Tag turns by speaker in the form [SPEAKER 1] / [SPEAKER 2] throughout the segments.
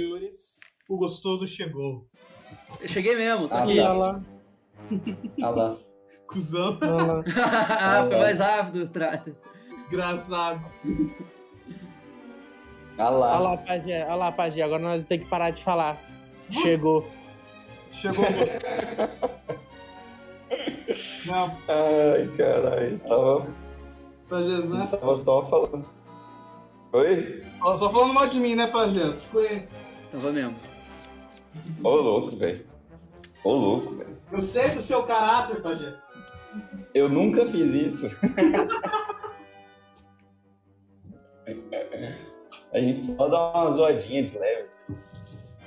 [SPEAKER 1] Senhores, o gostoso chegou.
[SPEAKER 2] Eu cheguei mesmo, tô
[SPEAKER 3] Ah,
[SPEAKER 2] aqui.
[SPEAKER 3] tá.
[SPEAKER 4] Olha lá,
[SPEAKER 3] Ah lá.
[SPEAKER 1] Cusão,
[SPEAKER 4] olha lá.
[SPEAKER 2] ah, foi mais rápido. Tra...
[SPEAKER 1] engraçado.
[SPEAKER 3] Ah
[SPEAKER 4] Olha
[SPEAKER 3] lá.
[SPEAKER 4] lá, Pajé, olha lá, Pajé. Agora nós temos que parar de falar. Chegou.
[SPEAKER 1] Chegou o gostoso. Não,
[SPEAKER 3] Ai, caralho. Tava,
[SPEAKER 1] Pajezão.
[SPEAKER 3] tava só falando. Oi?
[SPEAKER 1] Ó, Só falando mal de mim, né, Pajé? Te conheço.
[SPEAKER 2] Tava mesmo.
[SPEAKER 3] Ô, louco, velho. Ô, louco, velho.
[SPEAKER 1] Eu sei do seu caráter, Pajé.
[SPEAKER 3] Eu nunca fiz isso. A gente só dá uma zoadinha de leve.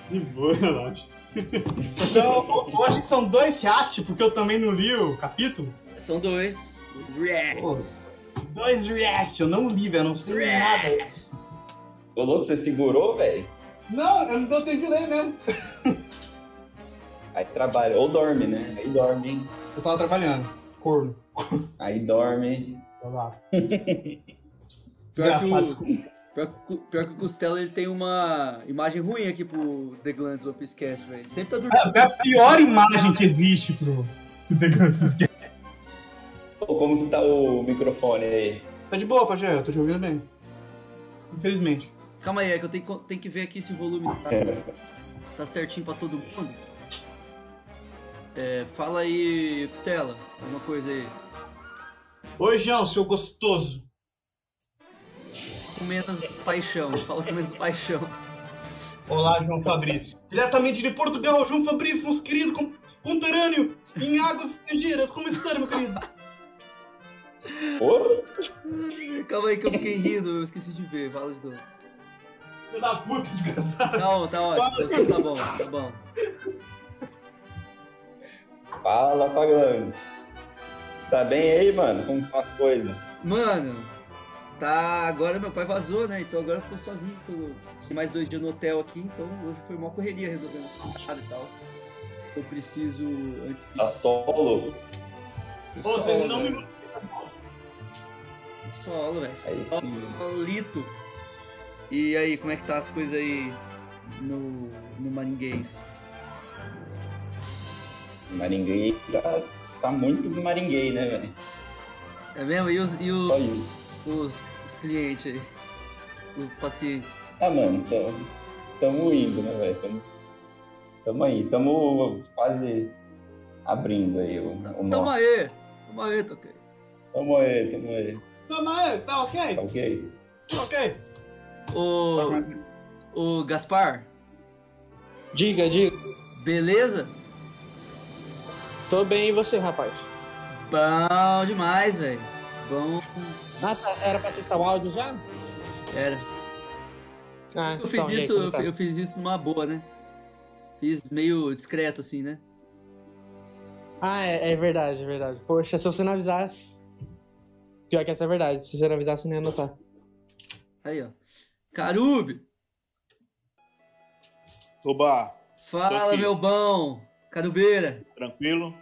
[SPEAKER 1] De boa, relaxa. Então, hoje são dois react, porque eu também não li o capítulo.
[SPEAKER 2] São dois. Os reacts.
[SPEAKER 1] Dois react, eu não li, velho, eu não sei nada.
[SPEAKER 3] Ô, louco, você segurou, velho?
[SPEAKER 1] Não, eu não deu tempo de ler mesmo.
[SPEAKER 3] Aí trabalha. Ou dorme, né? Aí dorme, hein?
[SPEAKER 1] Eu tava trabalhando. Corno.
[SPEAKER 3] Aí dorme.
[SPEAKER 1] Lá.
[SPEAKER 2] Pior que,
[SPEAKER 1] Desgraçado,
[SPEAKER 2] o,
[SPEAKER 1] desculpa.
[SPEAKER 2] pior, que o- pior que o Costela ele tem uma imagem ruim aqui pro The Glands One Piece Cast, velho. Sempre tá dormindo.
[SPEAKER 1] É a pior imagem que existe pro The Guns Podcast.
[SPEAKER 3] Ô, como que tá o microfone aí?
[SPEAKER 1] Tá de boa, Pajé, eu tô te ouvindo bem. Infelizmente.
[SPEAKER 2] Calma aí, é que eu tenho, que- tenho que ver aqui se o volume tá, tá certinho pra todo mundo. É, fala aí, Costela, alguma coisa aí.
[SPEAKER 1] Oi, João, seu gostoso.
[SPEAKER 2] Com menos paixão, fala com menos paixão.
[SPEAKER 1] Olá, João Fabrício. Diretamente de Portugal, João Fabrício, nosso querido con- conterrâneo, em águas estrangeiras. Como está, meu querido?
[SPEAKER 3] Porra!
[SPEAKER 2] Calma aí que eu fiquei rindo, eu esqueci de ver, fala de novo.
[SPEAKER 1] Filho da puta, desgraçado.
[SPEAKER 2] Não, tá ótimo, então, tá bom, tá bom.
[SPEAKER 3] Fala, Faglans. Tá bem aí, mano? Como estão as coisas?
[SPEAKER 2] Mano, tá. Agora meu pai vazou, né? Então agora eu tô sozinho. Tô... Tem mais dois dias no hotel aqui, então hoje foi uma correria resolvendo as paradas e tal. Eu preciso. Antes de.
[SPEAKER 3] Tá solo?
[SPEAKER 1] Ô, vocês não me.
[SPEAKER 2] velho. Solo, velho.
[SPEAKER 3] Sim.
[SPEAKER 2] Solito. E aí, como é que tá as coisas aí no, no Maringuês?
[SPEAKER 3] Maringuei tá, tá muito maringuei, né, velho?
[SPEAKER 2] É mesmo? E os, e os, os, os clientes aí? Os, os pacientes?
[SPEAKER 3] Ah, mano, tamo, tamo indo, né, velho? Tamo, tamo aí. Tamo quase abrindo aí o, o
[SPEAKER 2] Tamo aí! Tamo aí, Toquei.
[SPEAKER 3] Tamo aí, tamo aí.
[SPEAKER 1] Não, mas tá ok?
[SPEAKER 3] Tá ok?
[SPEAKER 1] Tá ok.
[SPEAKER 2] Ô, ô Gaspar,
[SPEAKER 4] Diga, diga.
[SPEAKER 2] beleza?
[SPEAKER 4] Tô bem e você, rapaz?
[SPEAKER 2] Bom demais, velho. Bom.
[SPEAKER 4] Ah, tá. Era pra testar o áudio já?
[SPEAKER 2] Era.
[SPEAKER 4] Ah,
[SPEAKER 2] Eu fiz
[SPEAKER 4] então, e aí,
[SPEAKER 2] isso,
[SPEAKER 4] como
[SPEAKER 2] eu,
[SPEAKER 4] tá?
[SPEAKER 2] eu fiz isso numa boa, né? Fiz meio discreto, assim, né?
[SPEAKER 4] Ah, é, é verdade, é verdade. Poxa, se você não avisasse. Pior que essa é verdade. Se você não avisasse, nem ia anotar.
[SPEAKER 2] Aí, ó. Carube!
[SPEAKER 5] Oba,
[SPEAKER 2] Fala, meu bom! Carubeira!
[SPEAKER 5] tranquilo?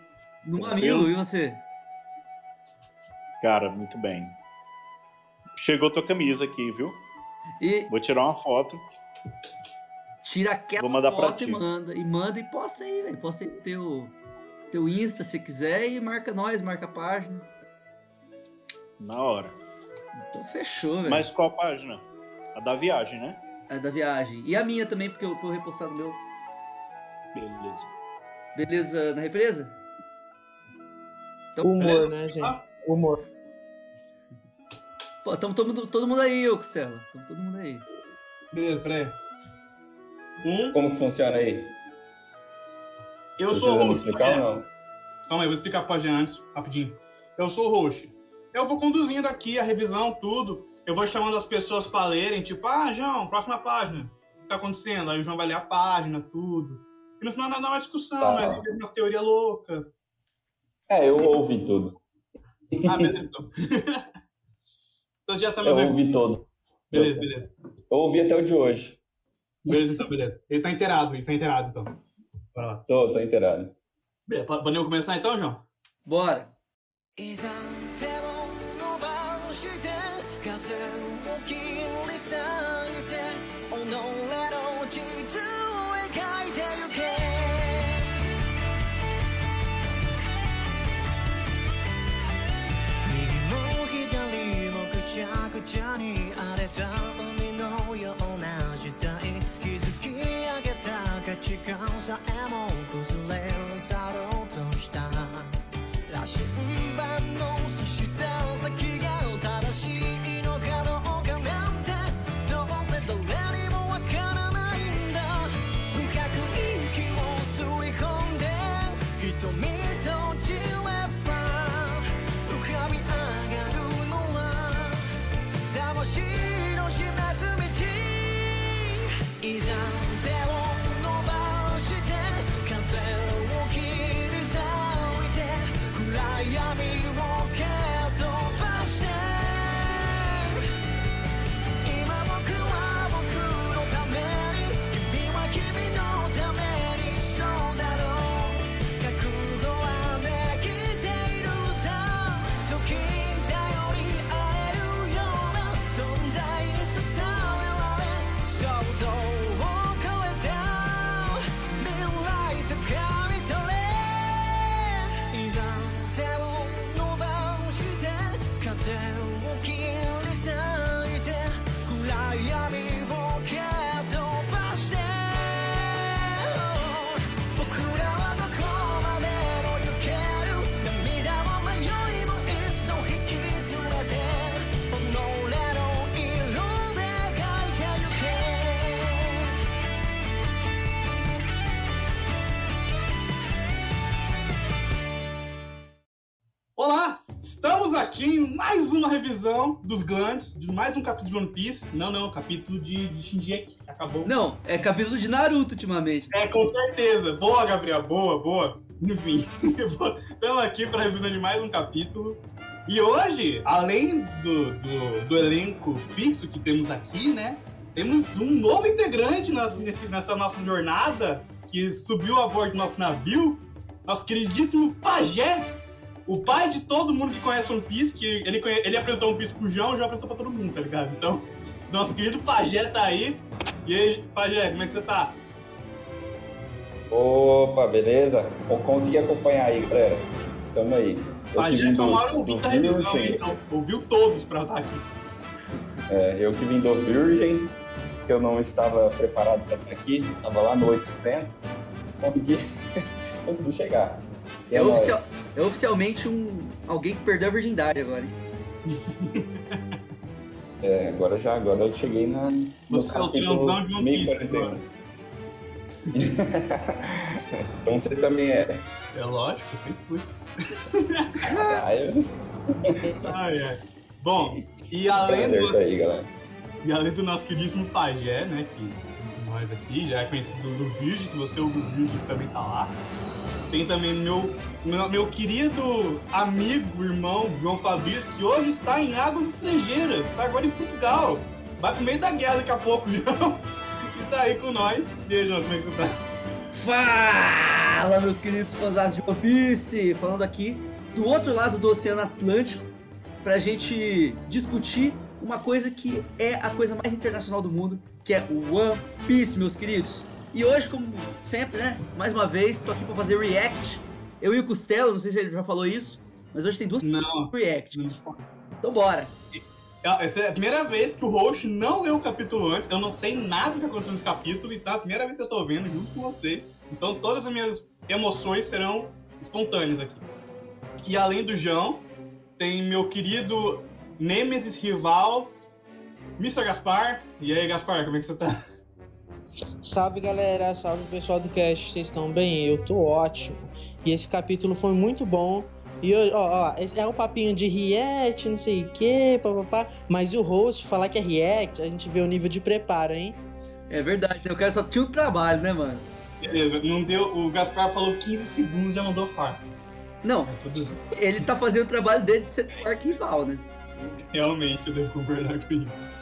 [SPEAKER 2] No
[SPEAKER 5] Tranquilo.
[SPEAKER 2] mamilo, e você?
[SPEAKER 5] Cara, muito bem. Chegou tua camisa aqui, viu?
[SPEAKER 2] E
[SPEAKER 5] Vou tirar uma foto.
[SPEAKER 2] tira aquela
[SPEAKER 5] Vou mandar pra
[SPEAKER 2] foto e
[SPEAKER 5] ti.
[SPEAKER 2] manda. E manda e posta aí, velho. Posta aí no teu, teu Insta se quiser e marca nós, marca a página.
[SPEAKER 5] Na hora.
[SPEAKER 2] Então fechou, velho.
[SPEAKER 5] Mas qual página? A da viagem, né?
[SPEAKER 2] É da viagem. E a minha também, porque eu tô repostado meu.
[SPEAKER 5] Beleza.
[SPEAKER 2] Beleza na represa? Então,
[SPEAKER 4] Humor, né, gente?
[SPEAKER 1] Ah.
[SPEAKER 4] Humor.
[SPEAKER 2] Pô, tamo todo mundo, todo mundo aí, ô Costela. Tamo todo mundo aí.
[SPEAKER 1] Beleza, peraí. Um,
[SPEAKER 3] Como que funciona aí?
[SPEAKER 1] eu sou o host.
[SPEAKER 3] explicar ou não?
[SPEAKER 1] Calma aí, vou explicar pra Jean antes, rapidinho. Eu sou o host. Eu vou conduzindo aqui a revisão, tudo. Eu vou chamando as pessoas pra lerem, tipo, ah, João, próxima página. O que tá acontecendo? Aí o João vai ler a página, tudo. E no final dá uma discussão,
[SPEAKER 3] Tá.
[SPEAKER 1] mas tem umas teorias loucas.
[SPEAKER 3] É, eu ouvi tudo.
[SPEAKER 1] Ah, beleza, então. então já sabe
[SPEAKER 3] Eu ouvi todo.
[SPEAKER 1] Beleza, beleza.
[SPEAKER 3] Eu ouvi até o de hoje.
[SPEAKER 1] Beleza, então, beleza. Ele tá inteirado, ele tá inteirado, então. Bora lá.
[SPEAKER 3] Tô, tô inteirado.
[SPEAKER 1] Beleza, podemos começar então, João?
[SPEAKER 2] Bora.
[SPEAKER 1] deserve revisão dos Glands, de mais um capítulo de One Piece. Não, não, capítulo de, de Shinji acabou.
[SPEAKER 2] Não, é capítulo de Naruto ultimamente.
[SPEAKER 1] É, com certeza. Boa, Gabriel, boa, boa. Enfim, estamos aqui para revisão de mais um capítulo. E hoje, além do, do, do elenco fixo que temos aqui, né? Temos um novo integrante nessa, nessa nossa jornada que subiu a bordo do nosso navio, nosso queridíssimo Pajé, o pai de todo mundo que conhece One Piece, que ele, ele apresentou One Piece pro João, o João apresentou pra todo mundo, tá ligado? Então, nosso querido Pajé tá aí. E aí, Pajé, como é que você tá?
[SPEAKER 3] Opa, beleza? Vou conseguir acompanhar aí, galera. Tamo aí. Eu
[SPEAKER 1] Pajé
[SPEAKER 3] vim
[SPEAKER 1] que é o
[SPEAKER 3] do
[SPEAKER 1] da revisão,
[SPEAKER 3] Virgem.
[SPEAKER 1] hein? Então, ouviu todos pra estar aqui.
[SPEAKER 3] É, eu que vim do Virgem, que eu não estava preparado para estar aqui, estava lá no 800, consegui, consegui chegar.
[SPEAKER 2] É,
[SPEAKER 3] é
[SPEAKER 2] oficial- é oficialmente um alguém que perdeu a virgindade agora, hein?
[SPEAKER 3] É, agora já, agora eu cheguei na, no
[SPEAKER 1] Você é o transão de One Piece
[SPEAKER 3] 1041. então você também é.
[SPEAKER 1] É lógico, eu sempre fui.
[SPEAKER 3] Eu...
[SPEAKER 1] Ai, ai. Bom, e além do,
[SPEAKER 3] tá aí, galera.
[SPEAKER 1] E além do nosso queridíssimo Pajé, né? Que nós aqui já é conhecido do Virgem, se você ouve o Virgem também tá lá. Tem também meu, meu, meu querido amigo, irmão, João Fabrício, que hoje está em águas estrangeiras, está agora em Portugal. Vai pro meio da guerra daqui a pouco, João. E tá aí com nós. Aí, João, como é que você tá?
[SPEAKER 2] Fala, meus queridos fãs de One Piece! Falando aqui do outro lado do Oceano Atlântico pra gente discutir uma coisa que é a coisa mais internacional do mundo, que é o One Piece, meus queridos. E hoje, como sempre, né? Mais uma vez, tô aqui pra fazer react. Eu e o Costelo, não sei se ele já falou isso, mas hoje tem duas
[SPEAKER 1] Não,
[SPEAKER 2] react.
[SPEAKER 1] não.
[SPEAKER 2] Então bora!
[SPEAKER 1] Essa é a primeira vez que o host não leu o capítulo antes. Eu não sei nada do que aconteceu nesse capítulo e tá a primeira vez que eu tô vendo junto com vocês. Então todas as minhas emoções serão espontâneas aqui. E além do João, tem meu querido Nemesis rival, Mr. Gaspar. E aí, Gaspar, como é que você tá?
[SPEAKER 4] Salve galera, salve pessoal do cast, vocês estão bem? Eu tô ótimo. E esse capítulo foi muito bom. E eu- ó, ó, é um papinho de react, não sei o que, papapá. Mas o host falar que é react, a gente vê o nível de preparo, hein?
[SPEAKER 2] É verdade, né? o cara só tinha um trabalho, né, mano?
[SPEAKER 1] Beleza, não deu. O Gaspar falou 15 segundos e já mandou farpas.
[SPEAKER 2] Não,
[SPEAKER 1] É tudo.
[SPEAKER 2] ele tá fazendo o trabalho dele de ser arquival, né?
[SPEAKER 1] Realmente, eu devo concordar com isso.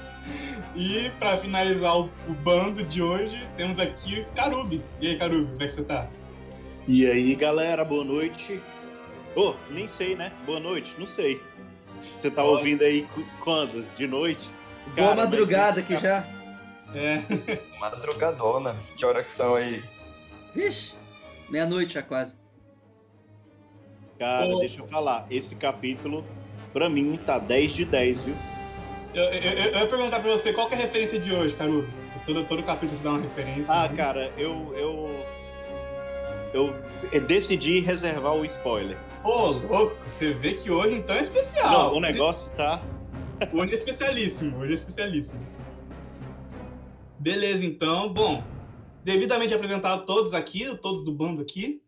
[SPEAKER 1] E pra finalizar o, o bando de hoje, temos aqui o Karubi. E aí, Karubi, como é que você tá?
[SPEAKER 5] E aí, galera, boa noite. Ô, nem sei, né? Boa noite, não sei. Você tá ouvindo aí quando? De noite?
[SPEAKER 2] Boa
[SPEAKER 5] Cara, mas
[SPEAKER 2] madrugada aqui já.
[SPEAKER 1] É,
[SPEAKER 3] Madrugadona. Que hora que são aí?
[SPEAKER 2] Vixe, meia-noite já quase.
[SPEAKER 5] Cara,
[SPEAKER 1] Ô.
[SPEAKER 5] deixa eu falar. Esse capítulo, pra mim, tá 10 de 10, viu?
[SPEAKER 1] Eu, eu- eu- eu ia perguntar pra você qual que é a referência de hoje, Karubi. Todo, todo capítulo você dá uma referência.
[SPEAKER 5] Ah,
[SPEAKER 1] né?
[SPEAKER 5] cara, eu, eu eu decidi reservar o spoiler.
[SPEAKER 1] Ô, louco, você vê que hoje então é
[SPEAKER 5] Não,
[SPEAKER 1] especial.
[SPEAKER 5] o negócio tá.
[SPEAKER 1] Hoje é especialíssimo, hoje é especialíssimo. Beleza, então, bom, devidamente apresentado todos aqui, todos do bando aqui,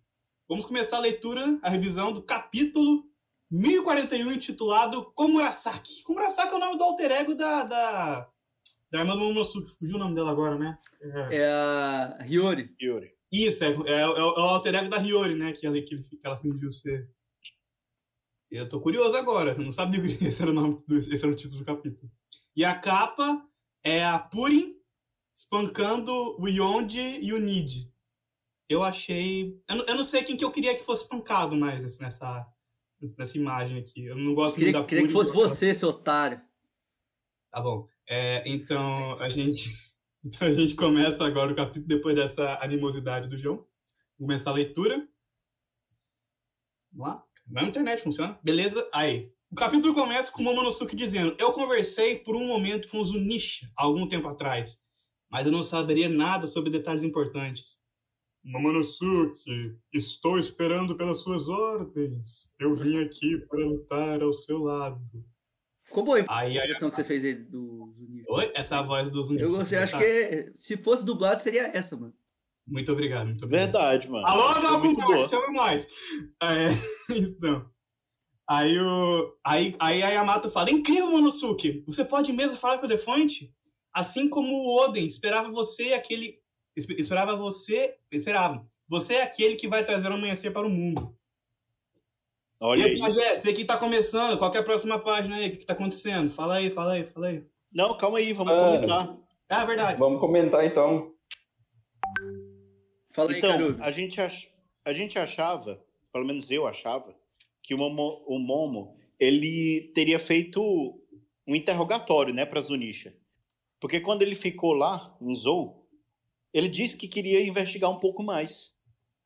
[SPEAKER 1] vamos começar a leitura, a revisão do capítulo 1041, intitulado Komurasaki. Komurasaki é o nome do alter ego da, da, da irmã do Momonosuke, fugiu o nome dela agora, né? É.
[SPEAKER 2] É a Hiyori.
[SPEAKER 5] Yuri.
[SPEAKER 1] Isso, é, é, é o é o alter ego da Hiyori, né? Que ela, que, que ela fingiu ser. Eu tô curioso agora, eu não sabia que esse era o nome, esse era o título do capítulo. E a capa é a Purin espancando o Yonji e o Nid. Eu achei. Eu não, eu não sei quem que eu queria que fosse espancado mais assim, nessa, nessa imagem aqui. Eu não gosto
[SPEAKER 2] Queria,
[SPEAKER 1] muito da
[SPEAKER 2] queria que fosse você, seu otário.
[SPEAKER 1] Tá bom. É, então, a gente, então a gente começa agora o capítulo depois dessa animosidade do João. Vou começar a leitura. Vamos lá? Vai na internet, funciona? Beleza? Aí. O capítulo começa com o Momonosuke dizendo: Eu conversei por um momento com o Zunisha algum tempo atrás, mas eu não saberia nada sobre detalhes importantes. Momonosuke, estou esperando pelas suas ordens. Eu vim aqui para lutar ao seu lado.
[SPEAKER 2] Ficou boa
[SPEAKER 1] Aí,
[SPEAKER 2] a impressão que você fez aí do Zunisha.
[SPEAKER 1] Oi? Essa é a voz do Zunisha.
[SPEAKER 2] Eu gostei, acho que se fosse dublado seria essa, mano.
[SPEAKER 1] Muito obrigado, muito obrigado.
[SPEAKER 5] Verdade, mano.
[SPEAKER 1] Alô,
[SPEAKER 5] boa.
[SPEAKER 1] chama mais. É, então. Aí, o, aí, aí a Yamato fala: Incrível, Monosuke! Você pode mesmo falar com o elefante? Assim como o Oden esperava você aquele. Espe- Esperava você. Esperava. Você é aquele que vai trazer o amanhecer para o mundo.
[SPEAKER 5] Olha
[SPEAKER 1] e
[SPEAKER 5] aí.
[SPEAKER 1] Pajé, você que tá começando, qual que é a próxima página aí? O que, que tá acontecendo? Fala aí, fala aí, fala aí.
[SPEAKER 5] Não, calma aí, vamos
[SPEAKER 3] Mano.
[SPEAKER 5] comentar.
[SPEAKER 1] É verdade.
[SPEAKER 3] Vamos comentar então.
[SPEAKER 2] Fala aí,
[SPEAKER 5] Então, a gente, ach... a gente achava, pelo menos eu achava, que o Momo, o Momo ele teria feito um interrogatório, né, para Zunisha. Porque quando ele ficou lá em Zou, ele disse que queria investigar um pouco mais.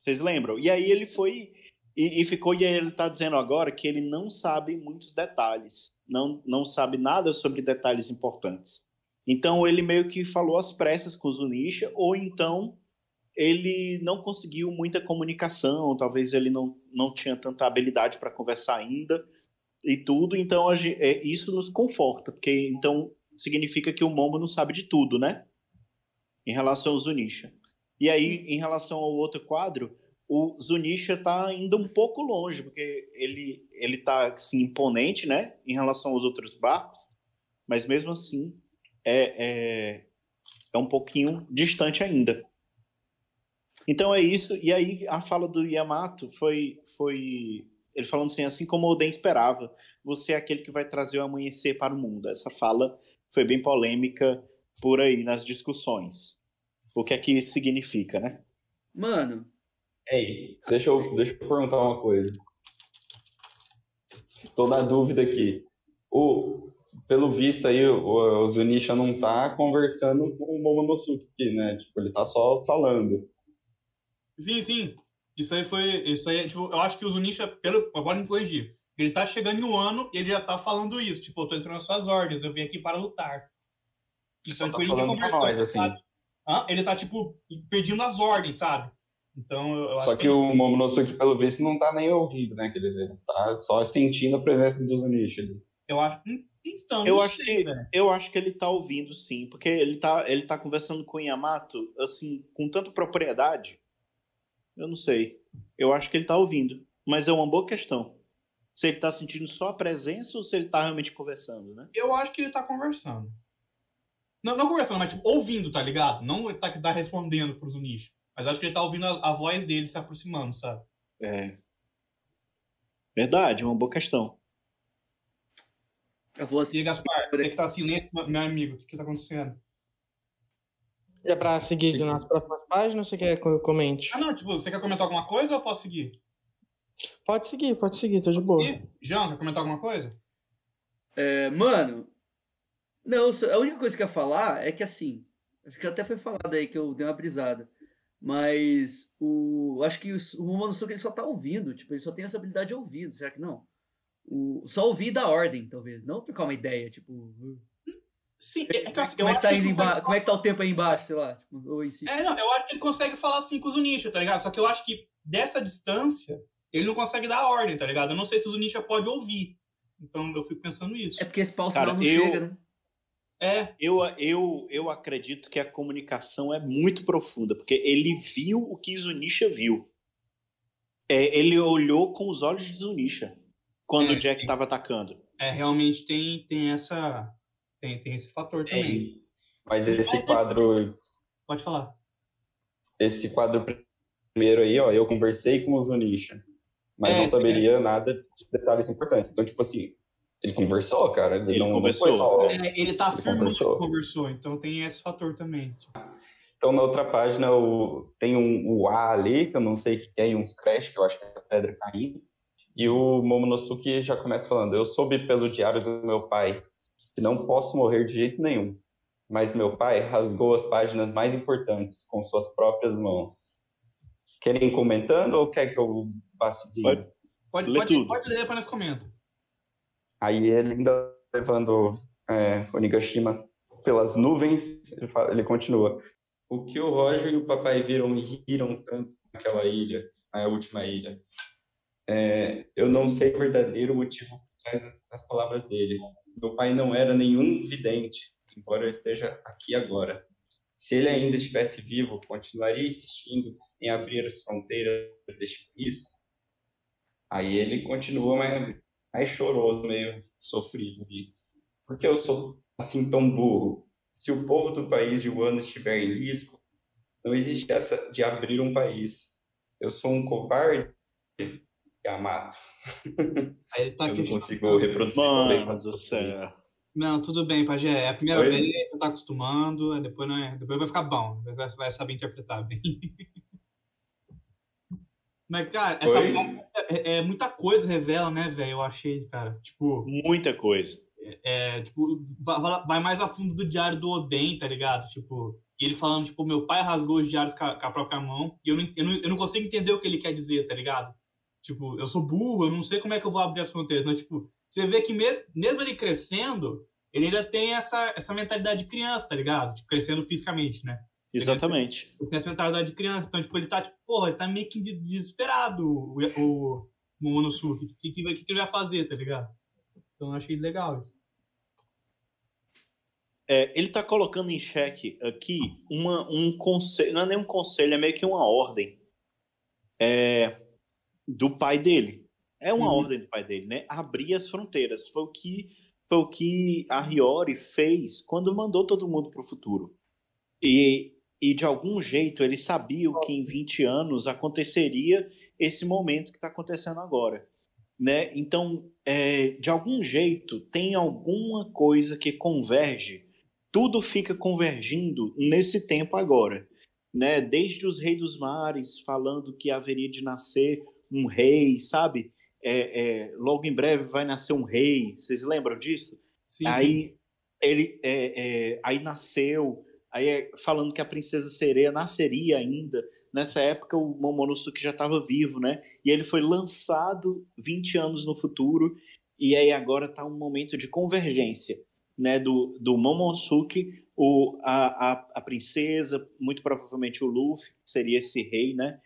[SPEAKER 5] Vocês lembram? E aí ele foi e, e ficou e aí ele está dizendo agora que ele não sabe muitos detalhes, não não sabe nada sobre detalhes importantes. Então ele meio que falou às pressas com o Zunisha ou então ele não conseguiu muita comunicação, talvez ele não, não tinha tanta habilidade para conversar ainda e tudo, então a é, isso nos conforta, porque então significa que o Momo não sabe de tudo, né? Em relação ao Zunisha. E aí, em relação ao outro quadro, o Zunisha tá ainda um pouco longe, porque ele, ele tá assim, imponente, né? Em relação aos outros barcos, mas mesmo assim é, é, é um pouquinho distante ainda. Então é isso. E aí a fala do Yamato foi, foi ele falando assim, assim como Oden esperava, você é aquele que vai trazer o amanhecer para o mundo. Essa fala foi bem polêmica por aí nas discussões. O que é que isso significa, né?
[SPEAKER 2] Mano,
[SPEAKER 3] Ei, deixa eu, deixa eu perguntar uma coisa. Tô na dúvida aqui. O, pelo visto aí, o, o Zunisha não tá conversando com o Momonosuke aqui, né? Tipo, ele tá só falando.
[SPEAKER 1] Sim, sim. Isso aí foi. Isso aí, tipo, eu acho que o Zunisha, pelo. Agora me corrigir. Ele tá chegando em um ano e ele já tá falando isso. Tipo, eu tô esperando as suas ordens, eu vim aqui para lutar. Então,
[SPEAKER 3] tá
[SPEAKER 1] tipo, ele tá conversando,
[SPEAKER 3] nós, assim.
[SPEAKER 1] sabe? Hã? Ele tá, tipo, pedindo as ordens, sabe? Então, eu, acho
[SPEAKER 3] Só que o Momonosuke, pelo visto, não tá nem ouvindo, né? Que ele tá só sentindo a presença do Zunisha ali.
[SPEAKER 1] Eu acho. Hum, Então,
[SPEAKER 5] Eu acho
[SPEAKER 1] sei,
[SPEAKER 5] que-
[SPEAKER 1] velho.
[SPEAKER 5] Eu acho que ele tá ouvindo sim, porque ele tá, ele tá conversando com o Yamato, assim, com tanta propriedade. Eu não sei. Eu acho que ele tá ouvindo. Mas é uma boa questão. Se ele tá sentindo só a presença ou se ele tá realmente conversando, né?
[SPEAKER 1] Eu acho que ele tá conversando. Não, não conversando, mas tipo, ouvindo, tá ligado? Não ele tá, tá respondendo pro Zunisha. Mas acho que ele tá ouvindo a, a voz dele se aproximando, sabe?
[SPEAKER 5] É. Verdade, é uma boa questão.
[SPEAKER 2] eu vou assim.
[SPEAKER 1] E Gaspar, tem que tá silêncio, meu amigo. O que, que tá acontecendo?
[SPEAKER 4] É pra seguir nas próximas páginas ou você quer que eu comente?
[SPEAKER 1] Ah, não, tipo, você quer comentar alguma coisa ou eu posso seguir?
[SPEAKER 4] Pode seguir, pode seguir, tô de boa.
[SPEAKER 1] E, João, quer comentar alguma coisa?
[SPEAKER 2] É, mano, não, a única coisa que eu ia falar é que assim, acho que até foi falado aí que eu dei uma brisada, mas o, acho que o, o Momonosuke ele só tá ouvindo, tipo, ele só tem essa habilidade de ouvido, será que não? O, só ouvir da ordem, talvez, não trocar uma ideia, tipo,
[SPEAKER 1] Sim, é, é que eu, eu
[SPEAKER 2] Como é que
[SPEAKER 1] acho
[SPEAKER 2] tá
[SPEAKER 1] que consegue
[SPEAKER 2] emba... Como é que tá o tempo aí embaixo, sei lá? Tipo, ou em cima.
[SPEAKER 1] É, não, eu acho que ele consegue falar assim com o Zunisha, tá ligado? Só que eu acho que dessa distância, ele não consegue dar ordem, tá ligado? Eu não sei se o Zunisha pode ouvir. Então eu fico pensando isso.
[SPEAKER 2] É porque esse pau
[SPEAKER 5] Cara,
[SPEAKER 2] não
[SPEAKER 5] eu-
[SPEAKER 2] chega, né?
[SPEAKER 1] É,
[SPEAKER 5] Eu, eu, eu acredito que a comunicação é muito profunda, porque ele viu o que Zunisha viu. É, ele olhou com os olhos de Zunisha quando
[SPEAKER 1] É,
[SPEAKER 5] o Jack estava atacando.
[SPEAKER 1] é, realmente tem, tem essa. Tem, tem esse fator também.
[SPEAKER 3] Tem. Mas esse quadro,
[SPEAKER 1] Pode falar.
[SPEAKER 3] esse quadro primeiro aí, ó, eu conversei com o Zunisha, mas
[SPEAKER 1] É,
[SPEAKER 3] não saberia nada de detalhes importantes. Então, tipo assim, ele conversou, cara. Ele,
[SPEAKER 5] Ele
[SPEAKER 3] não, não
[SPEAKER 5] conversou.
[SPEAKER 3] foi só-
[SPEAKER 1] É, ele tá
[SPEAKER 3] Ele
[SPEAKER 1] afirmando que
[SPEAKER 3] conversou.
[SPEAKER 1] conversou, então tem esse fator também.
[SPEAKER 3] Então, na outra página, o, tem um, o A ali, que eu não sei o que é, e uns crash, que eu acho que é a pedra caindo. E o Momonosuke já começa falando: Eu soube pelo diário do meu pai que não posso morrer de jeito nenhum. Mas meu pai rasgou as páginas mais importantes com suas próprias mãos. Querem ir comentando ou quer que eu vá seguindo?
[SPEAKER 5] Pode.
[SPEAKER 1] Pode, pode, pode ler para nós comentar.
[SPEAKER 3] Aí ele ainda levando é, Onigashima pelas nuvens, ele, fala- ele continua. O que o Roger e o papai viram e riram tanto naquela ilha, a última ilha, é, eu não sei o verdadeiro motivo por trás das palavras dele. Meu pai não era nenhum vidente, embora eu esteja aqui agora. Se ele ainda estivesse vivo, continuaria insistindo em abrir as fronteiras deste país? Aí ele continua, mas mais choroso, meio sofrido ali. Por que eu sou assim tão burro? Se o povo do país de Wano estiver em risco, não existe essa de abrir um país. Eu sou um covarde, Yamato.
[SPEAKER 1] Aí ele tá
[SPEAKER 3] Eu não consigo reproduzir
[SPEAKER 5] Mano do
[SPEAKER 3] você.
[SPEAKER 5] céu.
[SPEAKER 1] Não, tudo bem, Pajé. É a primeira
[SPEAKER 3] Oi?
[SPEAKER 1] vez, você tá acostumando, aí depois, não é, depois vai ficar bom. Vai, vai saber interpretar bem. Mas, cara, essa? É, é muita coisa revela, né, velho? Eu achei, cara. Tipo,
[SPEAKER 5] Muita coisa.
[SPEAKER 1] é, tipo, vai, vai mais a fundo do diário do Oden, tá ligado? Tipo, e ele falando, tipo, meu pai rasgou os diários com a, com a própria mão e eu não, eu, não, eu não consigo entender o que ele quer dizer, tá ligado? Tipo, eu sou burro, eu não sei como é que eu vou abrir as fronteiras. Mas, tipo, você vê que me- mesmo ele crescendo, ele ainda tem essa, essa mentalidade de criança, tá ligado? Tipo, crescendo fisicamente, né?
[SPEAKER 5] Exatamente.
[SPEAKER 1] Tem essa mentalidade de criança. Então, tipo, ele tá, tipo, porra, ele tá meio que de- desesperado, o, o Momonosuke. O que, que, o que ele vai fazer, tá ligado? Então, eu achei legal isso.
[SPEAKER 5] É, ele está colocando em xeque aqui uma, um conselho, não é nem um conselho, é meio que uma ordem é, do pai dele. É uma
[SPEAKER 1] Uhum.
[SPEAKER 5] ordem do pai dele, né? Abrir as fronteiras. Foi o que, foi o que a Hiyori fez quando mandou todo mundo para o futuro. E, e de algum jeito ele sabia que em 20 anos aconteceria esse momento que está acontecendo agora. Né? Então, é, de algum jeito, tem alguma coisa que converge tudo fica convergindo nesse tempo agora, né? Desde os reis dos mares falando que haveria de nascer um rei, sabe? É, é, logo em breve vai nascer um rei. Vocês lembram disso?
[SPEAKER 1] Sim, sim.
[SPEAKER 5] aí ele, é, é, aí nasceu, aí é, falando que a princesa sereia nasceria ainda. Nessa época o Momonosuke já estava vivo, né? E ele foi lançado 20 anos no futuro e aí agora está um momento de convergência né, do, do Momonosuke, o, a, a, a princesa, muito provavelmente o Luffy, que seria esse rei, né?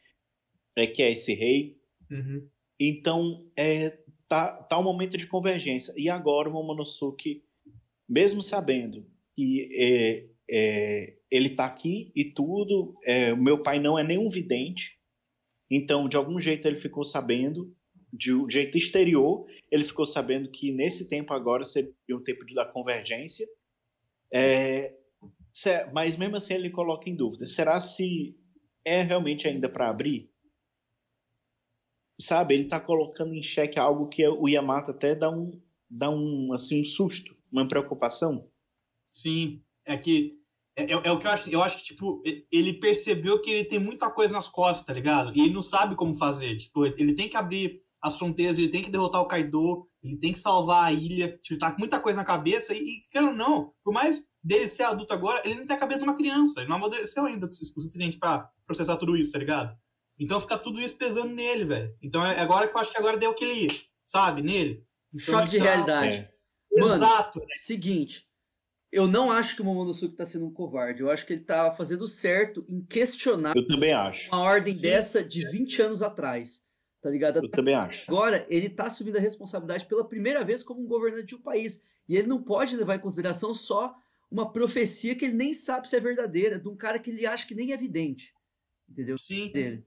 [SPEAKER 5] É, que é esse rei.
[SPEAKER 1] Uhum.
[SPEAKER 5] Então, é, tá, tá um momento de convergência. E agora o Momonosuke, mesmo sabendo que é, é, ele tá aqui e tudo, é, o meu pai não é nenhum vidente, então, de algum jeito, ele ficou sabendo, de um jeito exterior, ele ficou sabendo que nesse tempo agora seria um tempo de da convergência. É, mas mesmo assim ele coloca em dúvida: será se é realmente ainda para abrir? Sabe, ele está colocando em xeque algo que o Yamato até dá um, dá um, assim, um susto, uma preocupação.
[SPEAKER 1] Sim, é que é, é- é o que eu acho. Eu acho que, tipo, ele percebeu que ele tem muita coisa nas costas, tá ligado? E ele não sabe como fazer. Tipo, ele tem que abrir as fronteiras, ele tem que derrotar o Kaido, ele tem que salvar a ilha. Tipo, tá com muita coisa na cabeça. E, e querendo ou não, por mais dele ser adulto agora, ele não tem a cabeça de uma criança. Ele não amadureceu ainda o suficiente pra processar tudo isso, tá ligado? Então fica tudo isso pesando nele, velho. Então é agora que eu acho que agora deu aquele, sabe, nele.
[SPEAKER 2] Um
[SPEAKER 1] Então,
[SPEAKER 2] choque de
[SPEAKER 1] então,
[SPEAKER 2] realidade.
[SPEAKER 5] É.
[SPEAKER 2] Mano,
[SPEAKER 1] Exato.
[SPEAKER 2] Seguinte, Eu não acho que o Momonosuke tá sendo um covarde. Eu acho que ele tá fazendo certo em questionar
[SPEAKER 5] Eu também acho.
[SPEAKER 2] uma ordem
[SPEAKER 1] Sim.
[SPEAKER 2] dessa de 20 anos atrás. Tá ligado?
[SPEAKER 5] Eu também acho.
[SPEAKER 2] Agora, ele tá assumindo a responsabilidade pela primeira vez como um governante de um país. E ele não pode levar em consideração só uma profecia que ele nem sabe se é verdadeira, de um cara que ele acha que nem é evidente. Entendeu?
[SPEAKER 1] Sim.
[SPEAKER 2] Dele.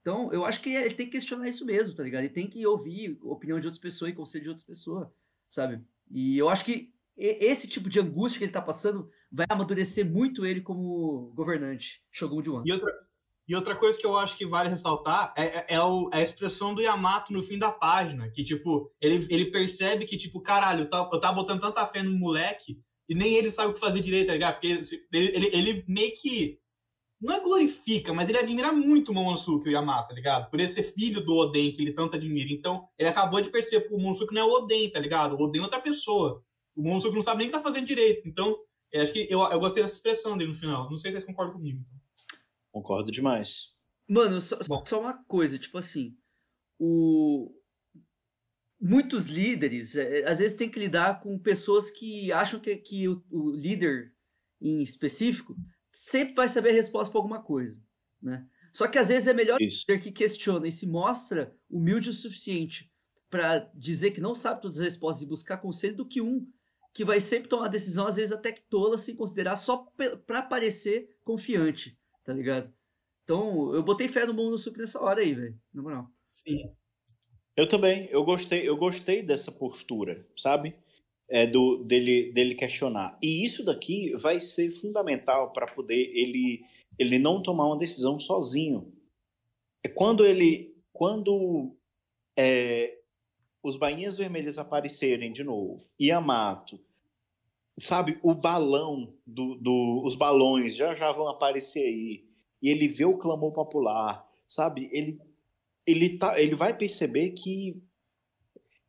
[SPEAKER 2] Então, eu acho que ele tem que questionar isso mesmo, tá ligado? Ele tem que ouvir a opinião de outras pessoas e conselho de outras pessoas, sabe? E eu acho que esse tipo de angústia que ele tá passando vai amadurecer muito ele como governante, Shogun de Wano.
[SPEAKER 1] E outra, e outra coisa que eu acho que vale ressaltar é, é- é o- é a expressão do Yamato no fim da página. Que, tipo, ele, ele percebe que, tipo, caralho, eu tava, eu tava botando tanta fé no moleque e nem ele sabe o que fazer direito, tá ligado? Porque ele, ele, ele meio que. Não é glorifica, mas ele admira muito o Momonosuke, o Yamato, tá ligado? Por ele ser filho do Oden, que ele tanto admira. Então, ele acabou de perceber que o Momonosuke não é o Oden, tá ligado? O Oden é outra pessoa. O Momonosuke não sabe nem o que tá fazendo direito. Então, eu acho que eu, eu gostei dessa expressão dele no final. Não sei se vocês concordam comigo.
[SPEAKER 5] Concordo demais.
[SPEAKER 2] Mano, só,
[SPEAKER 1] Bom.
[SPEAKER 2] só uma coisa, tipo assim, o... muitos líderes, é, às vezes tem que lidar com pessoas que acham que, que o, o líder em específico sempre vai saber a resposta para alguma coisa, né? Só que às vezes é melhor
[SPEAKER 5] Isso.
[SPEAKER 2] líder que questiona e se mostra humilde o suficiente para dizer que não sabe todas as respostas e buscar conselho do que um que vai sempre tomar decisão, às vezes até que tola, sem considerar, só para parecer confiante, tá ligado? Então, eu botei fé no Momonosuke nessa hora aí, velho. Na moral.
[SPEAKER 1] Sim.
[SPEAKER 5] Eu também, eu gostei, eu gostei dessa postura, sabe? É do dele dele questionar. E isso daqui vai ser fundamental para poder ele ele não tomar uma decisão sozinho. É quando ele quando é, os bainhas vermelhas aparecerem de novo, Yamato, sabe, o balão do, do os balões já já vão aparecer aí. E ele vê o clamor popular, sabe? Ele ele, tá, ele vai perceber que,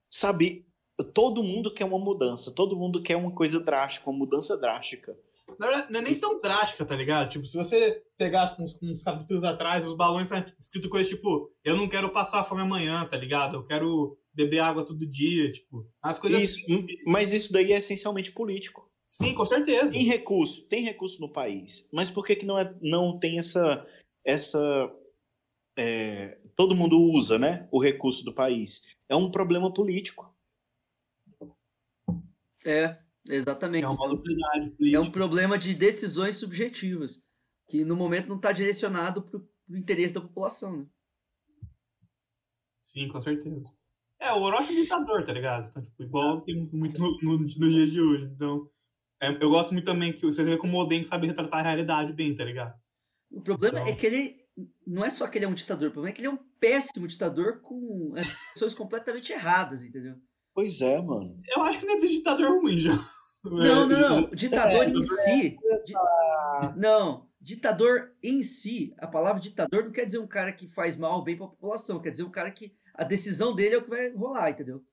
[SPEAKER 5] sabe, todo mundo quer uma mudança, todo mundo quer uma coisa drástica, uma mudança drástica.
[SPEAKER 1] Não é nem tão drástica, tá ligado? Tipo, se você pegasse uns, uns capítulos atrás, os balões são escrito coisa tipo, eu não quero passar fome amanhã, tá ligado? Eu quero beber água todo dia, tipo, as coisas
[SPEAKER 5] Isso, mas isso daí é essencialmente político.
[SPEAKER 1] Sim, com certeza.
[SPEAKER 5] Tem recurso, tem recurso no país, mas por que, que não, é, não tem essa. essa é, todo mundo usa né, o recurso do país? É um problema político.
[SPEAKER 2] É, exatamente.
[SPEAKER 1] É uma
[SPEAKER 2] É um problema de decisões subjetivas, que no momento não está direcionado para o interesse da população, né?
[SPEAKER 1] Sim, com certeza. É, o Orochi é um ditador, tá ligado? Então, tipo, igual tem muito no, no, nos dias de hoje. Então, é, eu gosto muito também que você vê como o Oden sabe retratar a realidade bem, tá ligado?
[SPEAKER 2] O problema
[SPEAKER 1] Então-
[SPEAKER 2] é que ele não é só que ele é um ditador, o problema é que ele é um péssimo ditador com as pessoas completamente erradas, entendeu?
[SPEAKER 5] Pois é, mano.
[SPEAKER 1] Eu acho que não existe ditador ruim já.
[SPEAKER 2] Não, não, não. Ditador
[SPEAKER 1] É,
[SPEAKER 2] em si. di- Não, ditador em si, a palavra ditador não quer dizer um cara que faz mal ou bem para a população, quer dizer um cara que a decisão dele é o que vai rolar, entendeu?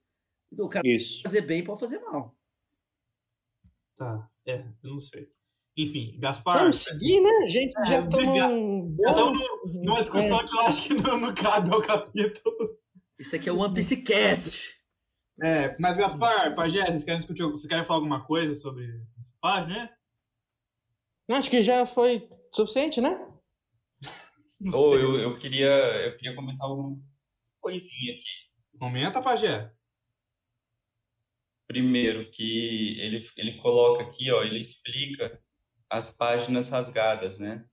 [SPEAKER 2] Então, o cara
[SPEAKER 5] Isso.
[SPEAKER 2] pode fazer bem pode fazer mal.
[SPEAKER 1] Tá, é, eu não sei. Enfim, Gaspar.
[SPEAKER 4] Vamos seguir, né? Gente
[SPEAKER 1] É,
[SPEAKER 4] já um bom...
[SPEAKER 1] estamos numa discussão que eu acho que não, não cabe ao capítulo.
[SPEAKER 2] Isso aqui é o One Piece Cast.
[SPEAKER 1] É, mas Gaspar, Pajé, vocês querem discutir, você quer falar alguma coisa sobre essa página, né?
[SPEAKER 4] Não, Acho que já foi suficiente, né?
[SPEAKER 1] Sei.
[SPEAKER 3] eu, eu queria eu queria comentar uma coisinha aqui.
[SPEAKER 1] Comenta, Pajé.
[SPEAKER 3] Primeiro, que ele, ele coloca aqui, ó, ele explica as páginas rasgadas, né?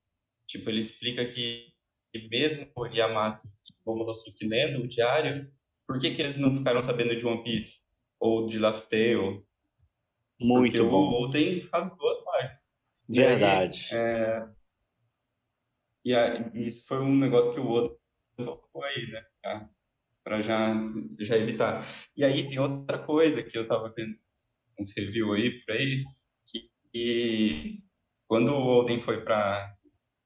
[SPEAKER 3] Tipo, ele explica que, que mesmo o Yamato e o Momonosuke lendo o diário, por que que eles não ficaram sabendo de One Piece? Ou de Laugh Tale?
[SPEAKER 5] Muito
[SPEAKER 3] Porque
[SPEAKER 5] bom.
[SPEAKER 3] o Oden rasgou as páginas.
[SPEAKER 5] Verdade.
[SPEAKER 3] É, e a- e isso foi um negócio que o Oda colocou aí, né? Para já, já evitar. E aí tem outra coisa que eu tava vendo uns reviews aí para ele, que, que quando o Oden foi para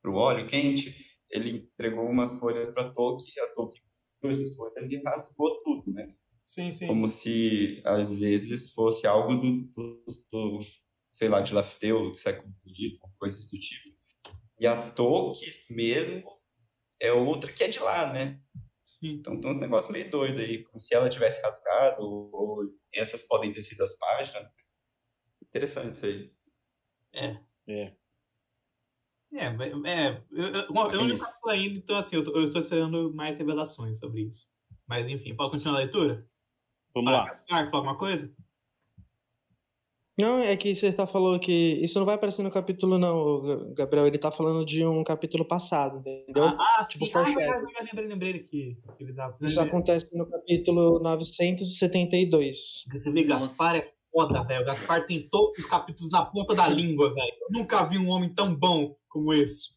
[SPEAKER 3] o óleo quente, ele entregou umas folhas para Toki, e a Toki pegou essas folhas e rasgou tudo, né?
[SPEAKER 1] Sim, sim.
[SPEAKER 3] como se às vezes fosse algo do, do, do sei lá, de Lafteu, do século perdido, coisas do tipo. E a Toki mesmo é outra que é de lá, né?
[SPEAKER 1] Sim.
[SPEAKER 3] Então tem uns negócios meio doidos aí, como se ela tivesse rasgado, ou, ou essas podem ter sido as páginas. Interessante isso aí.
[SPEAKER 1] É.
[SPEAKER 5] É.
[SPEAKER 1] É, é eu, eu, eu não
[SPEAKER 3] Isso.
[SPEAKER 1] tô ainda, então assim, eu tô esperando mais revelações sobre isso. Mas enfim, posso continuar a leitura?
[SPEAKER 5] Vamos lá.
[SPEAKER 1] Marco, fala alguma coisa?
[SPEAKER 4] Não, é que você tá falando que isso não vai aparecer no capítulo, não, Gabriel. Ele tá falando de um capítulo passado, entendeu?
[SPEAKER 1] Ah, ah,
[SPEAKER 4] Tipo
[SPEAKER 1] sim. Ah, verdade, lembrei, lembrei aqui. que Ele dá...
[SPEAKER 4] Isso acontece no capítulo 972.
[SPEAKER 1] Você vê, Gaspar é foda, velho. O Gaspar tem todos os capítulos na ponta da língua, velho. Eu nunca vi um homem tão bom como esse.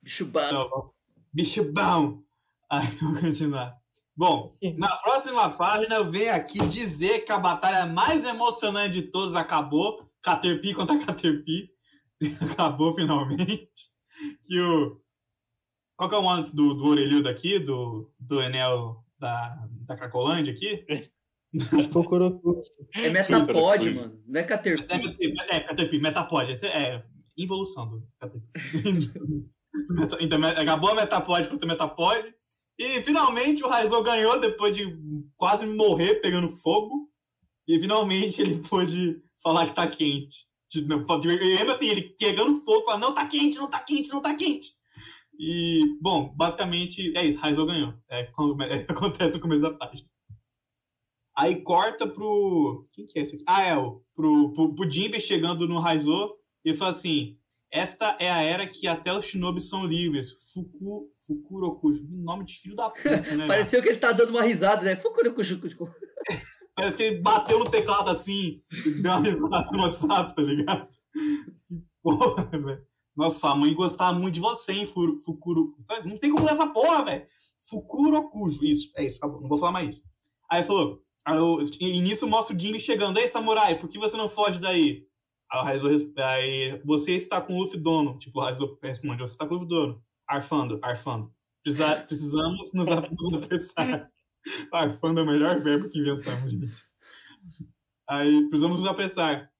[SPEAKER 2] Bicho.
[SPEAKER 1] Não, bicho bom. Aí, vou continuar. Bom, na próxima página eu venho aqui dizer que a batalha mais emocionante de todos acabou. Caterpie contra Caterpie. acabou finalmente. Que o. Qual que é o nome do, do orelhudo aqui? Do, do Enel da, da Cracolândia aqui?
[SPEAKER 4] Procurou
[SPEAKER 2] É Metapod, mano. Não é Caterpie.
[SPEAKER 1] É, Caterpie, Metapod. É involução do Caterpie. Então, me- acabou a Metapod contra o Metapod. E finalmente o Raizou ganhou depois de quase morrer pegando fogo. E finalmente ele pôde falar que tá quente. Mesmo assim, ele pegando fogo, falando, não tá quente, não tá quente, não tá quente. E, bom, basicamente é isso, Raizou ganhou. É, é, acontece no começo da página. Aí corta pro. Quem que é esse aqui? Ah, é, o, pro, pro, pro Jinbe chegando no Raizou e fala assim: Esta é a era que até os shinobis são livres. Fuku, Fukurokujo. Nome de filho da puta, né?
[SPEAKER 2] Pareceu que ele tá dando uma risada, né? Fucurucujucucu.
[SPEAKER 1] Parece que ele bateu no teclado assim e deu uma risada no WhatsApp, tá ligado? Que porra, velho. Nossa, a mãe gostava muito de você, hein, Fukuro. Não tem como ler essa porra, velho. Fukurokujo. Isso, é isso, acabou. Não vou falar mais isso. Aí falou. Aí, eu, e nisso mostra o Jimmy chegando. Ei, samurai, por que você não foge daí? O Raizo aí, você está com o Luffy dono. Tipo, o Raizo responde, você está com o Luffy dono. Arfando, arfando. Precisa- precisamos nos, ap- nos apressar. Arfando é o melhor verbo que inventamos, gente. Aí, precisamos nos apressar.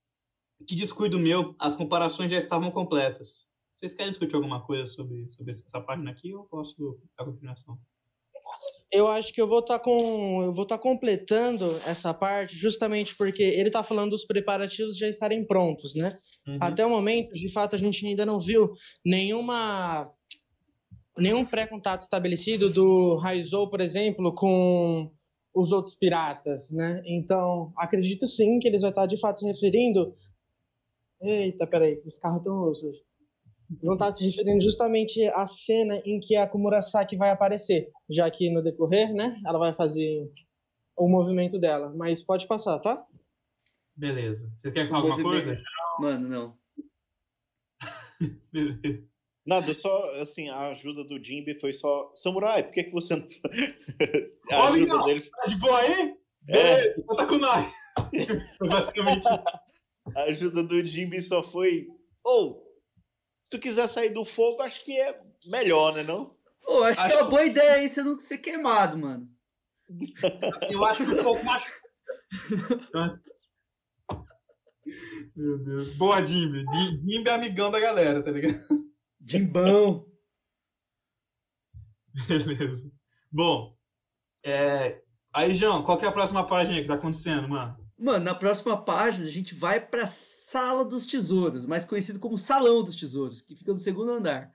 [SPEAKER 1] Que descuido meu, as comparações já estavam completas. Vocês querem discutir alguma coisa sobre, sobre essa página aqui ou posso dar continuação?
[SPEAKER 4] Eu acho que eu vou estar com, eu vou estar completando essa parte justamente porque ele tá falando dos preparativos já estarem prontos, né? Até o momento, de fato, a gente ainda não viu nenhuma nenhum pré-contato estabelecido do Raizou, por exemplo, com os outros piratas, né? Então, acredito sim que eles vão estar de fato se referindo. Eita, peraí, os carros estão osso hoje. Vão estar se referindo justamente à cena em que a Kumurasaki vai aparecer, já que no decorrer, né, ela vai fazer o movimento dela. Mas pode passar, tá?
[SPEAKER 1] Beleza. Vocês querem falar alguma coisa?
[SPEAKER 2] Mano, não.
[SPEAKER 1] Beleza.
[SPEAKER 5] Nada, só assim, a ajuda do Jimby foi só. Samurai, por que, que você não. a
[SPEAKER 1] Ô,
[SPEAKER 5] ajuda
[SPEAKER 1] amigão.
[SPEAKER 5] dele.
[SPEAKER 1] Tá de boa aí?
[SPEAKER 5] É,
[SPEAKER 1] Beleza, então tá com nós. Basicamente.
[SPEAKER 5] a ajuda do Jimby só foi. Ou, se tu quiser sair do fogo, acho que é melhor, né? Não?
[SPEAKER 2] Pô, acho, que
[SPEAKER 1] Acho
[SPEAKER 2] é uma boa ideia aí você não ser queimado, mano.
[SPEAKER 1] Eu acho um pouco mais. Meu Deus. Boa, Jimmy. Jim- Jimmy é amigão da galera, tá ligado?
[SPEAKER 2] Dimbão.
[SPEAKER 1] Beleza. Bom, é... aí, João, qual que é a próxima página que tá acontecendo, mano?
[SPEAKER 2] Mano, na próxima página a gente vai pra Sala dos Tesouros, mais conhecido como Salão dos Tesouros, que fica no segundo andar.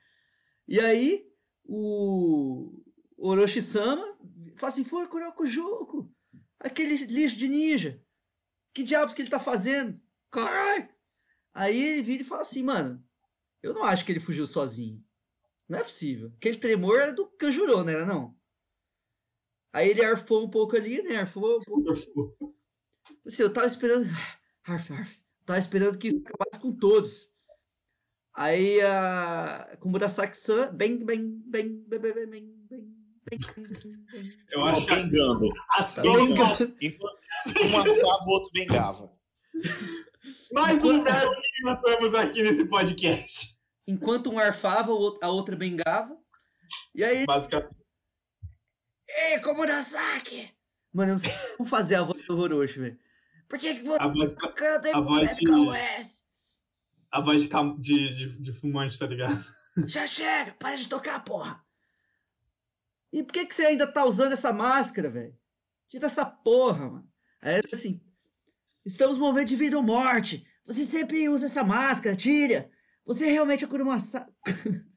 [SPEAKER 2] E aí, o Orochi-sama fala assim, foi Kurokujuku, aquele lixo de ninja. Que diabos que ele tá fazendo? Caralho! Aí ele vira e fala assim, mano, eu não acho que ele fugiu sozinho. Não é possível. Aquele tremor era do Kanjuro, não era não? Aí ele arfou um pouco ali, né? Arfou um pouco. Assim, eu tava esperando. Arf, arf, tava esperando que isso acabasse com todos. Aí a. Com Murasaki-san. Bem, bem, bem, bem, bem, bem, bem, bem.
[SPEAKER 1] Eu acho que
[SPEAKER 5] bengando.
[SPEAKER 1] A
[SPEAKER 5] Songa. Enquanto um matava, o outro bengava.
[SPEAKER 1] Mais um verbo que matamos aqui nesse podcast.
[SPEAKER 2] Enquanto um arfava, a outra bengava. E aí.
[SPEAKER 1] Basicamente.
[SPEAKER 2] Ei, Komurasaki! Mano, eu não sei como fazer a voz do Orochi, velho. Por que, que você
[SPEAKER 1] A voz,
[SPEAKER 2] canta
[SPEAKER 1] a voz de- a voz de, de, de, de fumante, tá ligado?
[SPEAKER 2] Já chega, para de tocar, porra. E por que, que você ainda tá usando essa máscara, velho? Tira essa porra, mano. Aí assim, estamos no momento de vida ou morte. Você sempre usa essa máscara, tira! Você realmente é Kurumasa...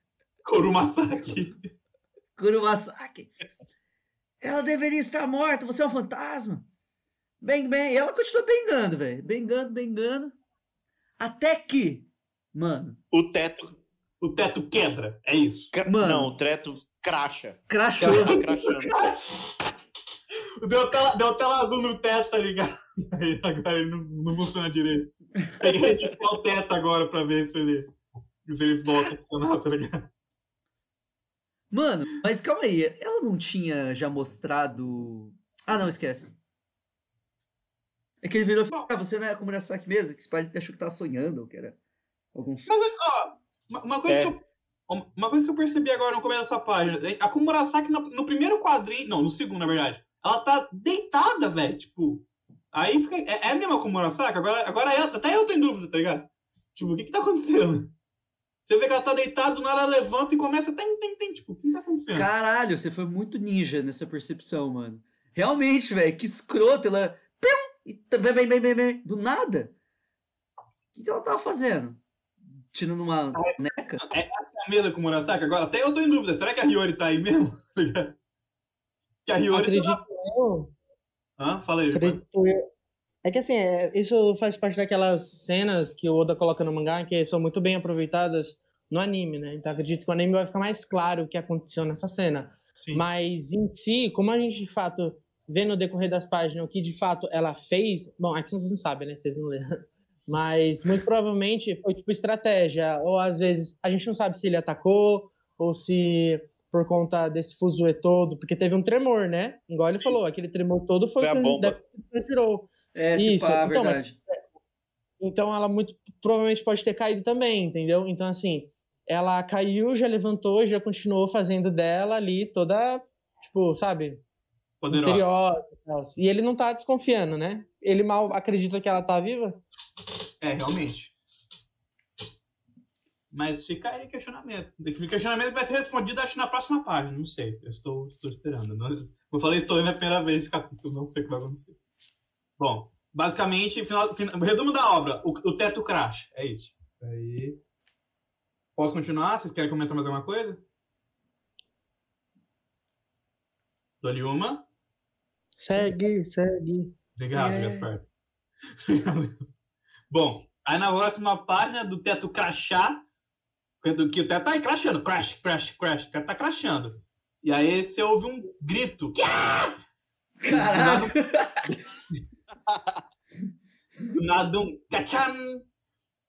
[SPEAKER 1] Kurumasaki.
[SPEAKER 2] Kurumasaki. Ela deveria estar morta, você é um fantasma. Bem, bem. E ela continua bengando, velho. Bengando, bengando. Até que, mano,
[SPEAKER 5] O teto.
[SPEAKER 1] O teto quebra, é isso.
[SPEAKER 2] Mano.
[SPEAKER 5] Não, o teto cracha.
[SPEAKER 2] crachou.
[SPEAKER 5] Crachando.
[SPEAKER 1] Deu tela, deu tela azul no teto, tá ligado? Aí agora ele não, não funciona direito. Tem que reiniciar o teto agora pra ver se ele, se ele volta a funcionar, tá ligado?
[SPEAKER 2] Mano, mas calma aí. Ela não tinha já mostrado. Ah, não, esquece. É que ele virou e falou: Ah, você não é a Kumurasaki mesmo? Que esse pai achou que tava sonhando, ou que era algum sonho.
[SPEAKER 1] Mas, ó, uma- uma coisa,
[SPEAKER 5] É.
[SPEAKER 1] que eu, uma coisa que eu percebi agora no começo dessa página, a Kumurasaki no, no primeiro quadrinho, não, no segundo, na verdade, ela tá deitada, velho, tipo, aí fica, é, é a mesma Kumurasaki? Agora, agora eu, até eu tô em dúvida, tá ligado? Tipo, o que que tá acontecendo? Você vê que ela tá deitada, do nada ela levanta e começa, tem, tem, tem, tipo, o que tá acontecendo?
[SPEAKER 2] Caralho, você foi muito ninja nessa percepção, mano. Realmente, velho, que escroto. Ela. E também, bem, bem, bem, bem. Do nada. O que, que ela tava fazendo? Tirando uma neca?
[SPEAKER 1] É a mesma Kumurasaki? Agora, até eu tô em dúvida, será que a Hiyori tá aí mesmo? Tá que a Hiyori
[SPEAKER 4] Acredito
[SPEAKER 1] tá...
[SPEAKER 4] eu.
[SPEAKER 1] Hã? Fala aí.
[SPEAKER 4] Acredito eu. É que assim, é, isso faz parte daquelas cenas que o Oda coloca no mangá que são muito bem aproveitadas no anime, né? Então acredito que o anime vai ficar mais claro o que aconteceu nessa cena.
[SPEAKER 1] Sim.
[SPEAKER 4] Mas em si, como a gente de fato vê no decorrer das páginas o que de fato ela fez, bom, aqui vocês não sabem, né? Vocês não leram. Mas muito provavelmente foi tipo estratégia, ou às vezes a gente não sabe se ele atacou ou se por conta desse fuzuê todo, porque teve um tremor, né? Igual ele falou, aquele tremor todo foi,
[SPEAKER 5] Foi a bomba.
[SPEAKER 4] tirou.
[SPEAKER 2] É,
[SPEAKER 4] Isso,
[SPEAKER 2] pá,
[SPEAKER 4] então, mas-
[SPEAKER 2] verdade.
[SPEAKER 4] Então ela muito provavelmente pode ter caído também, entendeu? Então assim, ela caiu, já levantou, já continuou fazendo dela ali toda, tipo, sabe,
[SPEAKER 1] Poderosa.
[SPEAKER 4] misteriosa e tal. E ele não tá desconfiando, né? Ele mal acredita que ela tá viva?
[SPEAKER 1] É, realmente. Mas fica aí questionamento. O questionamento vai ser respondido, acho, na próxima página. Não sei. Eu estou, estou esperando. Não- eu falei, estou lendo a primeira vez esse capítulo. Não sei o que vai acontecer. Bom, basicamente, final, final, resumo da obra. O, o teto crash. É isso. Aí... Posso continuar? Vocês querem comentar mais alguma coisa? Dou-lhe uma.
[SPEAKER 4] Segue, segue.
[SPEAKER 1] Obrigado,
[SPEAKER 2] É.
[SPEAKER 1] Gaspar. Bom, aí na próxima página do teto crachar, do que o teto tá aí crashando, crash, crash, crash, o teto tá crashando. E aí você ouve um grito.
[SPEAKER 2] Caralho!
[SPEAKER 1] Do nada um cacham.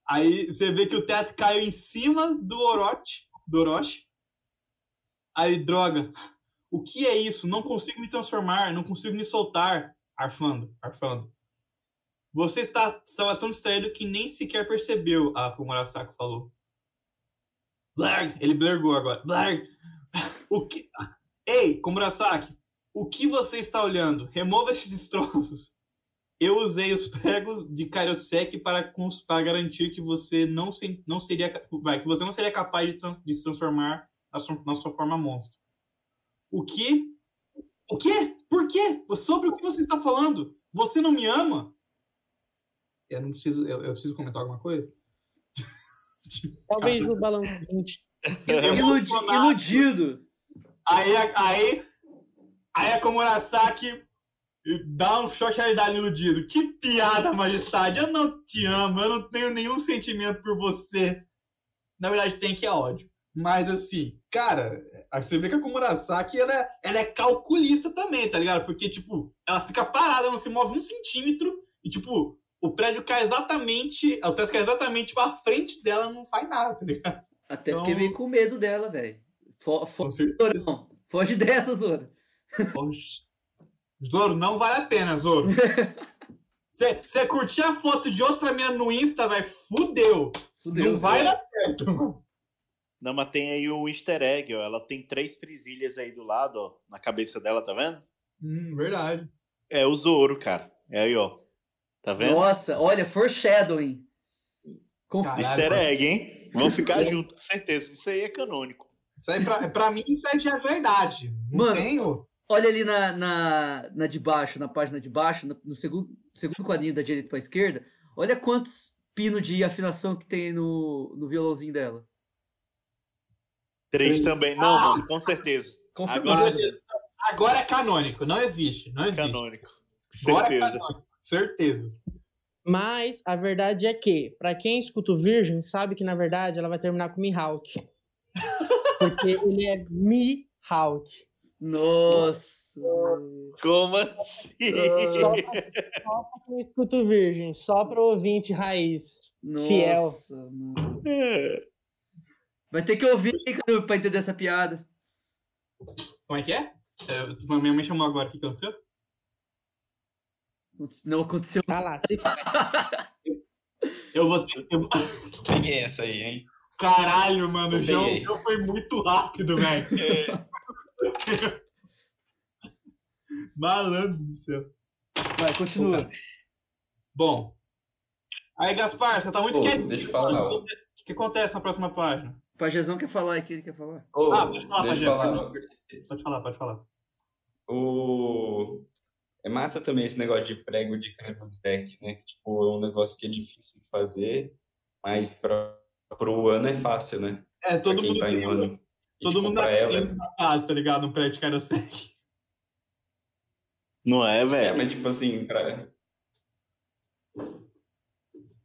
[SPEAKER 1] Aí você vê que o teto caiu em cima do Orochi, do Orochi. Aí, droga. O que é isso? Não consigo me transformar, não consigo me soltar. Arfando, arfando. Você está, estava tão distraído que nem sequer percebeu, a Komurasaki falou. Blarg, ele blergou agora. Blarg, o que... Ei, Komurasaki, o que você está olhando? Remova esses destroços. Eu usei os pregos de Kairosek para, para garantir que você não, se, não seria vai, que você não seria capaz de, trans- de se transformar na sua, na sua forma monstro. O que? O quê? Por quê? Sobre o que você está falando? Você não me ama? Eu não preciso. Eu, eu preciso comentar alguma coisa?
[SPEAKER 4] Talvez o balanço 20.
[SPEAKER 2] Iludi- iludido.
[SPEAKER 1] Aí, a- aí, aí a Komurasaki dá um choque de realidade iludido. Que piada, majestade. Eu não te amo, eu não tenho nenhum sentimento por você. Na verdade, tem que é ódio. Mas assim, cara, você vê que a Komurasaki ela é, ela é calculista também, tá ligado? Porque, tipo, ela fica parada, não se move um centímetro e, tipo, o prédio cai exatamente. O teto cai exatamente tipo, à frente dela, não faz nada, tá ligado?
[SPEAKER 2] Até
[SPEAKER 1] Então-
[SPEAKER 2] fiquei meio com medo dela, velho. Fo fo
[SPEAKER 1] Você-
[SPEAKER 2] Zorão. Foge dessa, Zoro.
[SPEAKER 1] Oxe. Zoro, não vale a pena, Zoro. Você curtir a foto de outra mina no Insta, vai, fudeu.
[SPEAKER 2] Fudeu.
[SPEAKER 1] não vai dar certo.
[SPEAKER 5] Não, mas tem aí o easter egg, ó. Ela tem três presilhas aí do lado, ó. Na cabeça dela, tá vendo?
[SPEAKER 1] Hum, verdade.
[SPEAKER 5] É o Zoro, cara. É aí, ó. Tá vendo?
[SPEAKER 2] Nossa, olha, foreshadowing. Com...
[SPEAKER 1] Caralho,
[SPEAKER 5] easter
[SPEAKER 1] mano.
[SPEAKER 5] egg, hein? Vão ficar juntos, com certeza. Isso aí é canônico.
[SPEAKER 1] Isso aí, pra, pra mim, isso aí já é verdade. Não
[SPEAKER 2] Mano.
[SPEAKER 1] tenho.
[SPEAKER 2] Olha ali na, na, na de baixo, na página de baixo, no, no segundo, segundo quadrinho da direita para a esquerda. Olha quantos pino de afinação que tem no, no violãozinho dela?
[SPEAKER 5] Três também. Não, mano, com certeza.
[SPEAKER 2] Confirmado.
[SPEAKER 5] Agora
[SPEAKER 1] Agora é canônico, não existe. Não existe.
[SPEAKER 5] Canônico.
[SPEAKER 1] É
[SPEAKER 5] Certeza.
[SPEAKER 1] canônico, Certeza.
[SPEAKER 4] Mas a verdade é que, pra quem escuta o Virgem, sabe que na verdade ela vai terminar com Mihawk. Porque ele é Mihawk.
[SPEAKER 2] Nossa.
[SPEAKER 5] Como assim?
[SPEAKER 4] Só, só pra quem escuta o Virgem, só pro ouvinte raiz. Fiel.
[SPEAKER 2] Nossa, mano. Vai ter que ouvir Cadu, pra entender essa piada.
[SPEAKER 1] Como é que é? é minha mãe chamou agora. O que que aconteceu?
[SPEAKER 2] Não aconteceu.
[SPEAKER 4] Tá lá. Se...
[SPEAKER 1] Eu vou ter. eu-
[SPEAKER 3] Peguei essa aí, hein?
[SPEAKER 1] Caralho, mano. O. João foi muito rápido, velho. Malandro do céu.
[SPEAKER 2] Vai, continua.
[SPEAKER 1] Bom. Aí, Gaspar, você tá muito
[SPEAKER 3] Pô,
[SPEAKER 1] quieto.
[SPEAKER 3] deixa eu falar.
[SPEAKER 1] O que, que acontece na próxima página?
[SPEAKER 2] O Pajezão quer falar aqui, ele quer falar.
[SPEAKER 3] Ô,
[SPEAKER 1] Ah, pode falar,
[SPEAKER 3] deixa eu
[SPEAKER 1] Pajé,
[SPEAKER 3] falar.
[SPEAKER 1] Pode falar, pode falar.
[SPEAKER 3] O... É massa também esse negócio de prego de canvas-deck, né? Que, tipo, é um negócio que é difícil de fazer, mas para o ano é fácil, né?
[SPEAKER 1] É, todo mundo
[SPEAKER 3] tá
[SPEAKER 1] tem
[SPEAKER 3] em ano.
[SPEAKER 1] Todo mundo na
[SPEAKER 3] ela.
[SPEAKER 1] na casa, tá ligado? No prédio de Kairosek.
[SPEAKER 5] Não é,
[SPEAKER 3] É,
[SPEAKER 5] velho?
[SPEAKER 3] mas tipo assim, pra...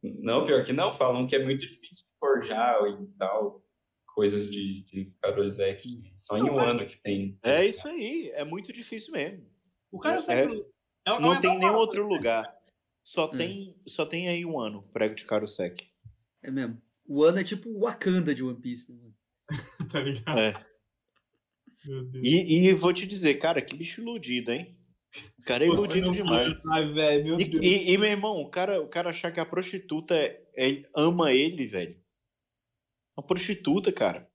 [SPEAKER 3] Não, pior que não, falam que é muito difícil forjar e tal, coisas de, de Karosek, só em um ano que tem.
[SPEAKER 5] É isso aí. É muito difícil mesmo.
[SPEAKER 1] O Kairosek é, é,
[SPEAKER 5] Não
[SPEAKER 1] é
[SPEAKER 5] tem nenhum outro lugar. Só
[SPEAKER 2] Hum.
[SPEAKER 5] tem, só tem aí um ano prego de Karosek.
[SPEAKER 2] É mesmo. O ano é tipo o Wakanda de One Piece, né, mano?
[SPEAKER 1] tá ligado?
[SPEAKER 5] É.
[SPEAKER 1] Meu Deus.
[SPEAKER 5] E, e vou te dizer, cara, que bicho iludido, hein? O cara é iludido demais.
[SPEAKER 1] Ai, meu
[SPEAKER 5] E,
[SPEAKER 1] Deus.
[SPEAKER 5] e- e, meu irmão, o cara, o cara achar que a prostituta é- é- ama ele, velho. Uma prostituta, cara.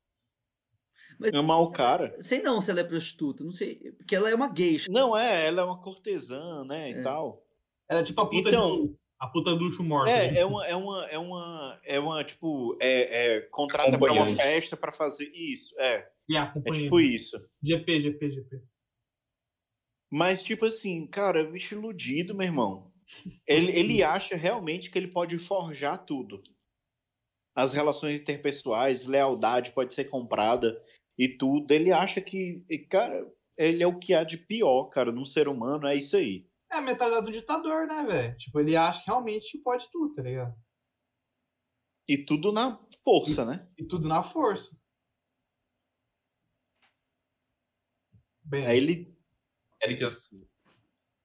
[SPEAKER 2] Mas-
[SPEAKER 5] Amar o cara.
[SPEAKER 2] Sei não se ela é prostituta, não sei. Porque ela é uma geisha.
[SPEAKER 5] Não é, ela é uma cortesã, né? E
[SPEAKER 2] É.
[SPEAKER 5] tal.
[SPEAKER 1] Ela é tipo a puta
[SPEAKER 5] Então-
[SPEAKER 1] de... A puta do luxo morto.
[SPEAKER 5] É, é uma, é uma, é uma, é uma, tipo, é, é contrata pra uma festa pra fazer isso. É,
[SPEAKER 1] É,
[SPEAKER 5] é tipo isso.
[SPEAKER 1] GP, GP, GP.
[SPEAKER 5] Mas, tipo assim, cara, bicho iludido, meu irmão. Ele, ele acha realmente que ele pode forjar tudo. As relações interpessoais, lealdade pode ser comprada e tudo. Ele acha que, cara, ele é o que há de pior, cara, num ser humano, é isso aí.
[SPEAKER 1] É a mentalidade do ditador, né, velho? Tipo, ele acha realmente que pode tudo, tá ligado?
[SPEAKER 5] E tudo na força, né?
[SPEAKER 1] E tudo na força. Bem,
[SPEAKER 5] Aí ele.
[SPEAKER 3] Quer que eu,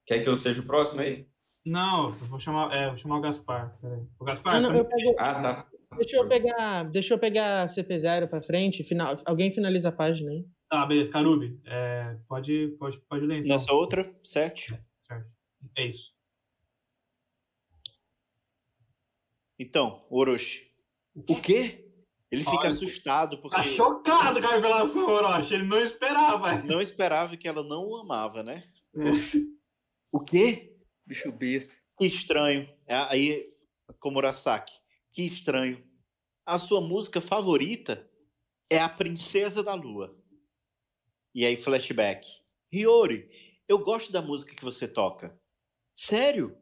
[SPEAKER 3] quer que eu seja o próximo aí?
[SPEAKER 1] Não, eu vou chamar, é, vou chamar o Gaspar. Peraí. O Gaspar,
[SPEAKER 4] Ah, não, eu pego-
[SPEAKER 3] Ah, tá.
[SPEAKER 4] deixa eu pegar, deixa eu pegar CP0 pra frente, final, alguém finaliza a página aí.
[SPEAKER 1] tá, beleza, Carubi. É, pode, pode, pode ler então.
[SPEAKER 5] Nessa outra, sete.
[SPEAKER 1] É isso.
[SPEAKER 5] Então, Orochi. O quê? Ele fica
[SPEAKER 1] Olha,
[SPEAKER 5] assustado porque
[SPEAKER 1] Tá chocado com a revelação, Orochi. Ele não esperava.
[SPEAKER 5] não esperava que ela não o amava, né?
[SPEAKER 1] É.
[SPEAKER 5] O quê?
[SPEAKER 2] Bicho besta.
[SPEAKER 5] Que estranho. É, Aí, Komurasaki, que estranho. A sua música favorita é a Princesa da Lua. E aí, flashback. Hiyori, eu gosto da música que você toca. Sério?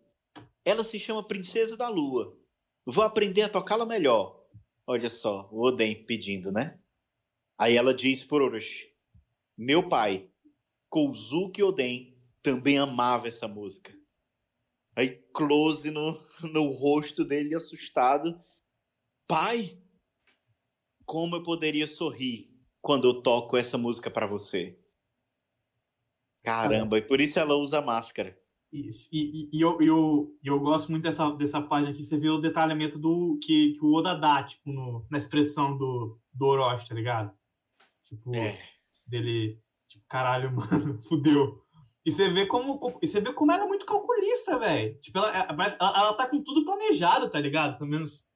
[SPEAKER 5] Ela se chama Princesa da Lua. Vou aprender a tocá-la melhor. Olha só, o Oden pedindo, né? Aí ela diz por Orochi: Meu pai, Kouzuki Oden, também amava essa música. Aí, close no, no rosto dele, assustado. Pai, como eu poderia sorrir quando eu toco essa música pra você? Caramba, e por isso ela usa máscara.
[SPEAKER 1] E, e, e eu, eu, eu gosto muito dessa, dessa página aqui. Você vê o detalhamento do que, que o Oda dá, tipo, no, na expressão do, do Orochi, tá ligado? Tipo,
[SPEAKER 5] É.
[SPEAKER 1] dele, tipo, caralho, mano, fudeu. E você vê como, e você vê como ela é muito calculista, velho. Tipo, ela, ela, ela, tá com tudo planejado, tá ligado? Pelo menos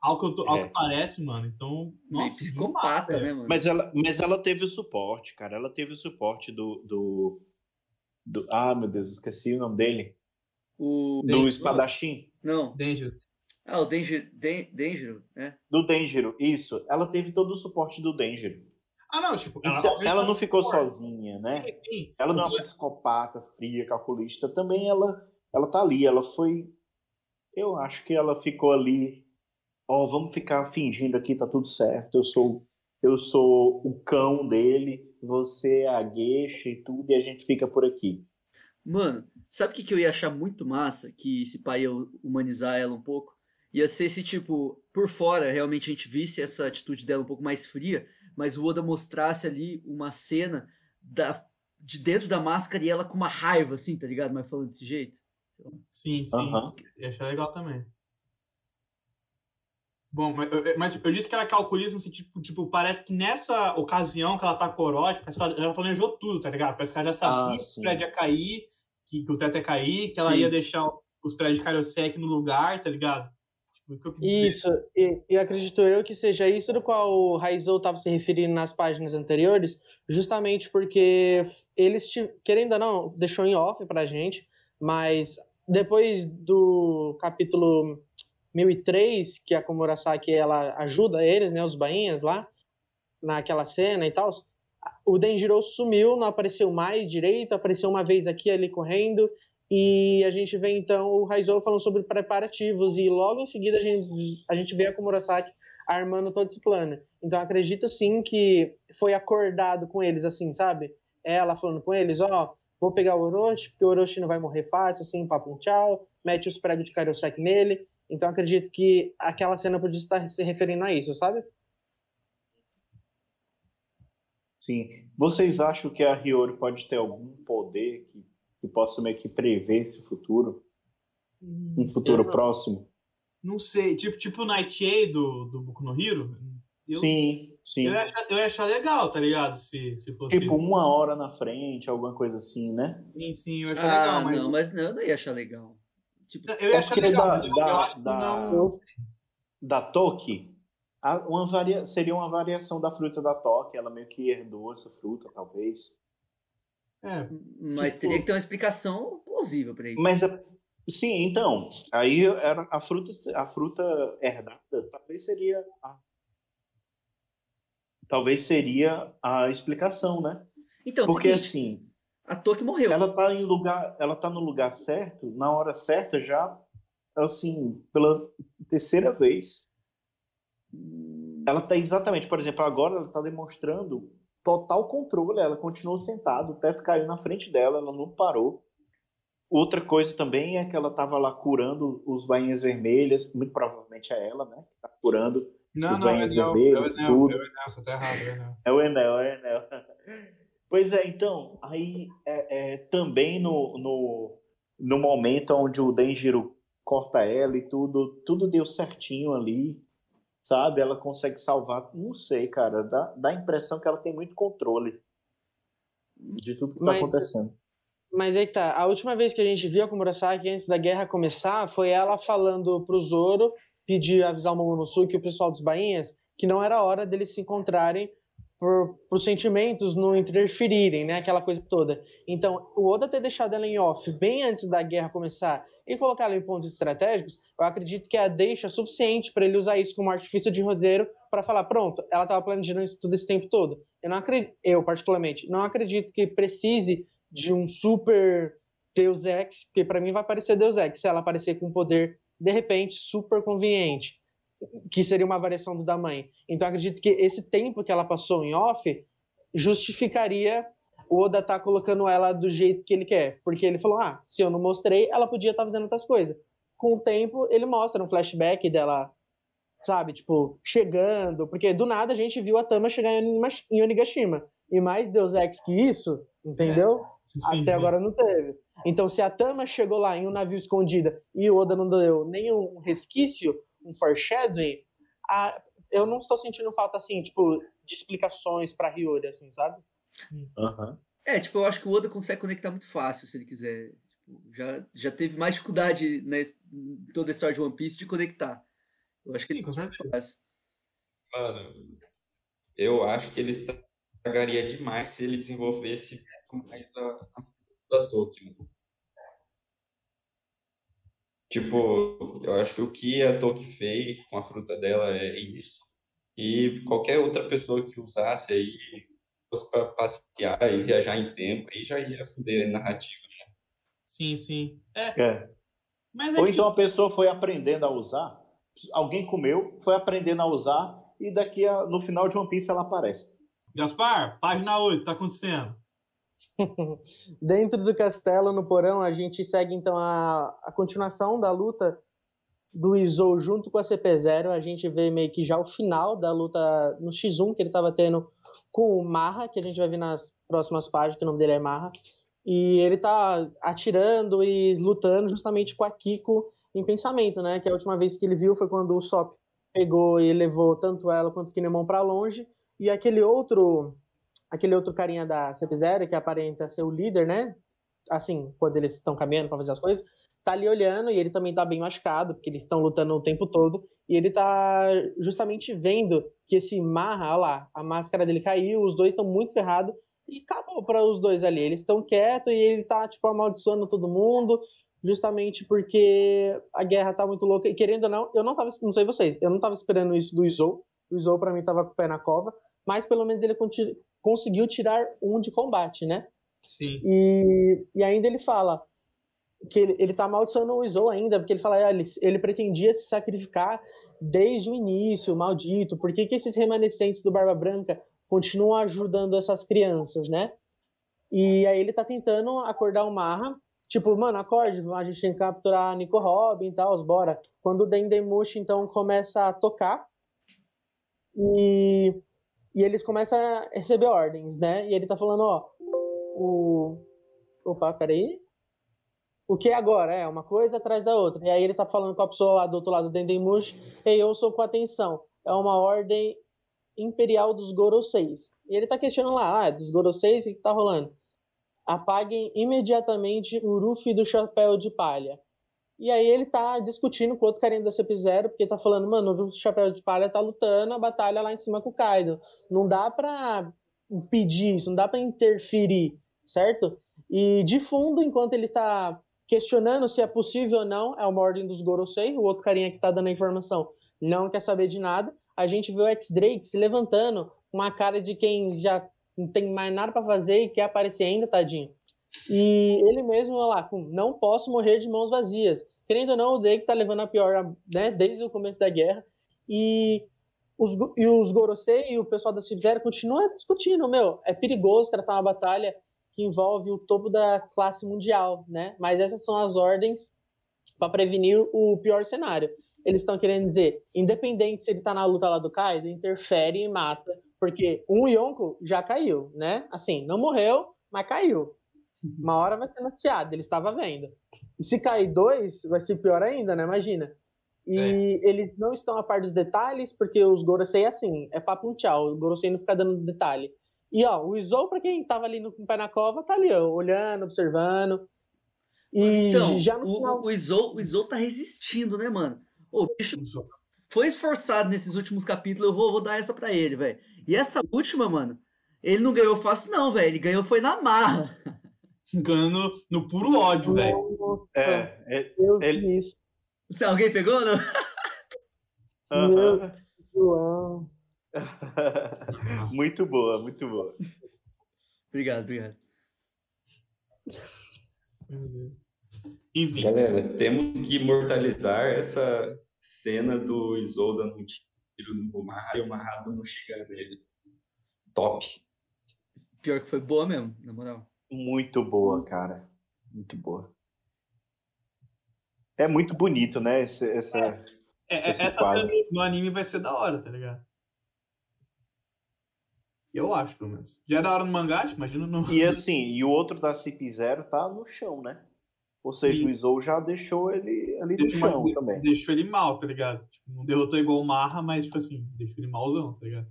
[SPEAKER 1] ao que, eu tô- ao
[SPEAKER 5] É.
[SPEAKER 1] que parece, mano. Então, nossa,
[SPEAKER 2] psicopata,
[SPEAKER 1] demais,
[SPEAKER 2] né, mano?
[SPEAKER 5] Mas ela, mas ela teve o suporte, cara. Ela teve o suporte do. do, do- ah, meu Deus, esqueci o nome dele.
[SPEAKER 2] O.
[SPEAKER 5] Do espadachim.
[SPEAKER 2] Não.
[SPEAKER 1] Danger.
[SPEAKER 2] Ah, o Danger. Dan- Danger, né?
[SPEAKER 5] Do Denjiro, isso. Ela teve todo o suporte do Denjiro.
[SPEAKER 1] Ah, não, tipo,
[SPEAKER 5] Então, ela não ficou sozinha, né?
[SPEAKER 1] Sim,
[SPEAKER 5] Ela não é uma psicopata, fria, calculista. Também ela, ela tá ali. Ela foi. Eu acho que ela ficou ali ó, vamos ficar fingindo aqui, tá tudo certo. Eu sou eu sou o cão dele, você é a gueixa e tudo, e a gente fica por aqui.
[SPEAKER 2] Mano, sabe o que, que eu ia achar muito massa? Que se pai ia humanizar ela um pouco? Ia ser se, tipo, por fora, realmente a gente visse essa atitude dela um pouco mais fria, mas o Oda mostrasse ali uma cena da, de dentro da máscara e ela com uma raiva, assim, tá ligado? Mas falando desse jeito.
[SPEAKER 1] Sim, sim. Ia achar legal também. Bom, mas eu, disse que ela calculiza, assim, tipo, tipo, parece que nessa ocasião que ela tá com o Orochi, parece que ela já planejou tudo, tá ligado? Parece que ela já sabia
[SPEAKER 5] Ah,
[SPEAKER 1] que o prédio ia cair, que, que o teto ia cair, que ela
[SPEAKER 2] Sim.
[SPEAKER 1] ia deixar os prédios de Kairosek no lugar, tá ligado? Tipo, isso que eu quis dizer.
[SPEAKER 4] Isso, e, e acredito eu que seja isso do qual o Raizou estava se referindo nas páginas anteriores, justamente porque eles, querendo ou não, deixou em off pra gente, mas depois do capítulo 1003, que a Komurasaki ela ajuda eles, né, os bainhas lá, naquela cena e tal, o Denjiro sumiu, não apareceu mais direito, apareceu uma vez aqui ali correndo, e a gente vê então o Raizou falando sobre preparativos e logo em seguida a gente, a gente vê a Komurasaki armando todo esse plano. Então acredito sim que foi acordado com eles assim, sabe? Ela falando com eles, ó, vou pegar o Orochi, porque o Orochi não vai morrer fácil, assim, papo um tchau, mete os pregos de Kairosek nele. Então acredito que aquela cena podia estar se referindo a isso, sabe?
[SPEAKER 5] Sim. Vocês acham que a Hiyori pode ter algum poder que, que possa meio que prever esse futuro? Um futuro
[SPEAKER 4] não.
[SPEAKER 5] próximo?
[SPEAKER 1] Não sei, tipo, tipo o Nightshade do, do Boku no Hero. Eu,
[SPEAKER 5] Sim, sim.
[SPEAKER 1] Eu ia, achar, eu ia achar legal, tá ligado? Se, se fosse.
[SPEAKER 5] Tipo, uma hora na frente, alguma coisa assim, né?
[SPEAKER 1] Sim, sim, eu ia achar
[SPEAKER 2] Ah,
[SPEAKER 1] legal, mas.
[SPEAKER 2] não, mas não, eu não ia achar legal. Tipo,
[SPEAKER 1] Eu ia
[SPEAKER 5] É
[SPEAKER 1] achar
[SPEAKER 5] porque
[SPEAKER 1] legal,
[SPEAKER 5] da- da-
[SPEAKER 1] acho que
[SPEAKER 5] da-
[SPEAKER 1] não.
[SPEAKER 5] Da Toki, a- uma varia... seria uma variação da fruta da Toki. Ela meio que herdou essa fruta, talvez.
[SPEAKER 1] É,
[SPEAKER 2] mas
[SPEAKER 1] tipo-
[SPEAKER 2] teria que ter uma explicação plausível pra ele.
[SPEAKER 5] Mas, é- sim, então, aí era a fruta, a fruta herdada talvez seria a... Talvez seria a explicação, né?
[SPEAKER 2] Então, é
[SPEAKER 5] Porque
[SPEAKER 2] seguinte,
[SPEAKER 5] assim,
[SPEAKER 2] a Toki morreu.
[SPEAKER 5] ela tá em lugar, ela tá no lugar certo, na hora certa já, assim, pela terceira vez. Ela tá exatamente, por exemplo, agora ela tá demonstrando total controle, ela continuou sentada, o teto caiu na frente dela, ela não parou. Outra coisa também é que ela tava lá curando os bainhas vermelhas, muito provavelmente é ela, né? Que tá curando.
[SPEAKER 1] não,
[SPEAKER 5] Os
[SPEAKER 1] não, é é o
[SPEAKER 5] vermelhos,
[SPEAKER 1] Enel, é o Enel, você tá errado, é o Enel.
[SPEAKER 5] É o Enel, é o Enel. Pois é, então, aí é, é, também no, no, no momento onde o Denjiro corta ela e tudo, tudo deu certinho ali, sabe? Ela consegue salvar, não sei, cara, dá, dá a impressão que ela tem muito controle de tudo que tá
[SPEAKER 4] Mas-
[SPEAKER 5] acontecendo.
[SPEAKER 4] Mas aí que tá, a última vez que a gente viu a Komurasaki antes da guerra começar foi ela falando pro Zoro, pedir avisar o Momonosuke e o pessoal dos bainhas que não era hora deles se encontrarem por, os sentimentos não interferirem, né, aquela coisa toda. Então, o Oda ter deixado ela em off bem antes da guerra começar e colocar ela em pontos estratégicos, eu acredito que é a deixa suficiente para ele usar isso como artifício de roteiro para falar, pronto, ela estava planejando isso tudo esse tempo todo. Eu não acredito, eu particularmente, não acredito que precise de um super Deus Ex, porque para mim vai parecer Deus Ex, se ela aparecer com um poder de repente super conveniente, que seria uma variação do da mãe. Então acredito que esse tempo que ela passou em off justificaria o Oda tá colocando ela do jeito que ele quer, porque ele falou: "Ah, se eu não mostrei, ela podia estar fazendo outras coisas". Com o tempo, ele mostra um flashback dela sabe, tipo, chegando, porque do nada a gente viu a Tama chegar em Onigashima. E mais Deus Ex que isso, entendeu?
[SPEAKER 1] Sim,
[SPEAKER 4] Até
[SPEAKER 1] sim.
[SPEAKER 4] agora não teve. Então, se a Tama chegou lá em um navio escondida e o Oda não deu nenhum resquício, um foreshadowing, a- eu não estou sentindo falta, assim, tipo, de explicações pra Hiyori, assim, sabe?
[SPEAKER 5] Aham.
[SPEAKER 2] É, tipo, eu acho que o Oda consegue conectar muito fácil, se ele quiser. Tipo, já, já teve mais dificuldade né, em toda a história de One Piece de conectar. Eu acho que
[SPEAKER 1] Sim,
[SPEAKER 2] ele
[SPEAKER 1] com certeza.
[SPEAKER 3] Mano, eu acho que ele estragaria demais se ele desenvolvesse muito mais a, a da Tolkien. Tipo, eu acho que o que a Tolkien fez com a fruta dela é isso. E qualquer outra pessoa que usasse aí, fosse pra passear e viajar em tempo, aí já ia foder a narrativa.
[SPEAKER 1] Sim, sim. É,
[SPEAKER 5] É.
[SPEAKER 1] mas é
[SPEAKER 5] Ou
[SPEAKER 1] que,
[SPEAKER 5] então a pessoa foi aprendendo a usar, alguém comeu, foi aprendendo a usar e daqui a, no final de One Piece ela aparece.
[SPEAKER 1] Gaspar, página 8, tá acontecendo.
[SPEAKER 4] Dentro do castelo, no porão, a gente segue então a, a continuação da luta do Izou junto com a CP0. A gente vê meio que já o final da luta no X1 que ele estava tendo com o Marra, que a gente vai ver nas próximas páginas, que o nome dele é Marra. E ele tá atirando e lutando justamente com a Kiko em pensamento, né? Que a última vez que ele viu foi quando o Sop pegou e levou tanto ela quanto o Kinemon para longe. E aquele outro aquele outro carinha da CP0 que aparenta ser o líder, né? Assim, quando eles estão caminhando para fazer as coisas, tá ali olhando e ele também tá bem machucado, porque eles estão lutando o tempo todo, e ele tá justamente vendo que esse Marra, olha lá, a máscara dele caiu, os dois estão muito ferrados, e acabou para os dois ali. Eles estão quietos e ele tá, tipo, amaldiçoando todo mundo, justamente porque a guerra tá muito louca. E querendo ou não, eu não tava, não sei vocês, eu não tava esperando isso do Izou. O Izou para mim tava com o pé na cova, mas pelo menos ele conseguiu tirar um de combate, né?
[SPEAKER 1] Sim.
[SPEAKER 4] E, e ainda ele fala que ele, ele tá amaldiçoando o Izou ainda, porque ele fala, ah, ele, ele pretendia se sacrificar desde o início, maldito, por que, que esses remanescentes do Barba Branca continuam ajudando essas crianças, né? E aí ele tá tentando acordar o Marra, tipo, mano, acorde, a gente tem que capturar Nico Robin e tal, bora. Quando o Dendemush, então, começa a tocar, e, e eles começam a receber ordens, né? E ele tá falando, ó, o... Opa, peraí. O que é agora? É uma coisa atrás da outra. E aí ele tá falando com a pessoa lá do outro lado do Dendemush, e eu sou com atenção. É uma ordem imperial dos Goroseis. E ele tá questionando lá, ah, dos Goroseis, o que tá rolando? Apaguem imediatamente o Ruffy do chapéu de palha. E aí ele tá discutindo com outro carinha da CP0, porque tá falando, mano, o chapéu de palha tá lutando a batalha lá em cima com o Kaido. Não dá pra impedir isso, não dá pra interferir, certo? E de fundo, enquanto ele tá questionando se é possível ou não, é uma ordem dos Gorosei, o outro carinha que tá dando a informação não quer saber de nada, a gente vê o X-Drake se levantando uma cara de quem já não tem mais nada para fazer e quer aparecer ainda, tadinho. E ele mesmo, olha lá, com não posso morrer de mãos vazias. Querendo ou não, o Drake tá levando a pior, né, desde o começo da guerra. E os, e os Gorosei e o pessoal da Sub-Zero continuam discutindo, meu, é perigoso tratar uma batalha que envolve o topo da classe mundial, né? Mas essas são as ordens para prevenir o pior cenário eles estão querendo dizer, independente se ele tá na luta lá do Kaido, interfere e mata, porque um Yonko já caiu, né? Assim, não morreu, mas caiu. Uma hora vai ser noticiado, ele estava vendo. E se cair dois, vai ser pior ainda, né? Imagina. E é. eles não estão a par dos detalhes, porque os Gorosei é assim, é papo um tchau, o Gorosei não fica dando detalhe. E ó, o Izou, pra quem tava ali no pé na cova, tá ali, ó, olhando, observando. E
[SPEAKER 2] então,
[SPEAKER 4] já no
[SPEAKER 2] o,
[SPEAKER 4] final...
[SPEAKER 2] o, Izou, o Izou tá resistindo, né, mano? O bicho foi esforçado nesses últimos capítulos, eu vou, vou dar essa pra ele, velho. E essa última, mano, ele não ganhou fácil, não, velho. Ele ganhou foi na marra.
[SPEAKER 1] Ganhando no, no puro ódio, velho.
[SPEAKER 5] É, é,
[SPEAKER 4] Eu
[SPEAKER 5] ele-
[SPEAKER 4] vi isso.
[SPEAKER 2] Se alguém pegou, não?
[SPEAKER 5] Aham.
[SPEAKER 4] João.
[SPEAKER 5] muito boa, muito boa.
[SPEAKER 2] Obrigado, obrigado.
[SPEAKER 1] Enfim,
[SPEAKER 3] Galera, temos que imortalizar essa cena do Izou dando um tiro no Marra e o Marrado não chega nele. Top.
[SPEAKER 2] Pior que foi boa mesmo, na moral.
[SPEAKER 5] Muito boa, cara. Muito boa. É muito bonito, né? Esse, essa...
[SPEAKER 1] é, é,
[SPEAKER 5] esse
[SPEAKER 1] essa
[SPEAKER 5] quadro.
[SPEAKER 1] cena no anime vai ser da hora, tá ligado? Eu acho, pelo menos. Já é da hora no mangá, imagina no.
[SPEAKER 5] E assim, e o outro da CP0 tá no chão, né? Ou seja,
[SPEAKER 1] Sim.
[SPEAKER 5] o Izou já deixou ele ali no
[SPEAKER 1] Deixa-
[SPEAKER 5] chão também.
[SPEAKER 1] Deixou ele mal, tá ligado? Tipo, não derrotou igual o Marra, mas, tipo assim, deixou ele malzão, tá ligado?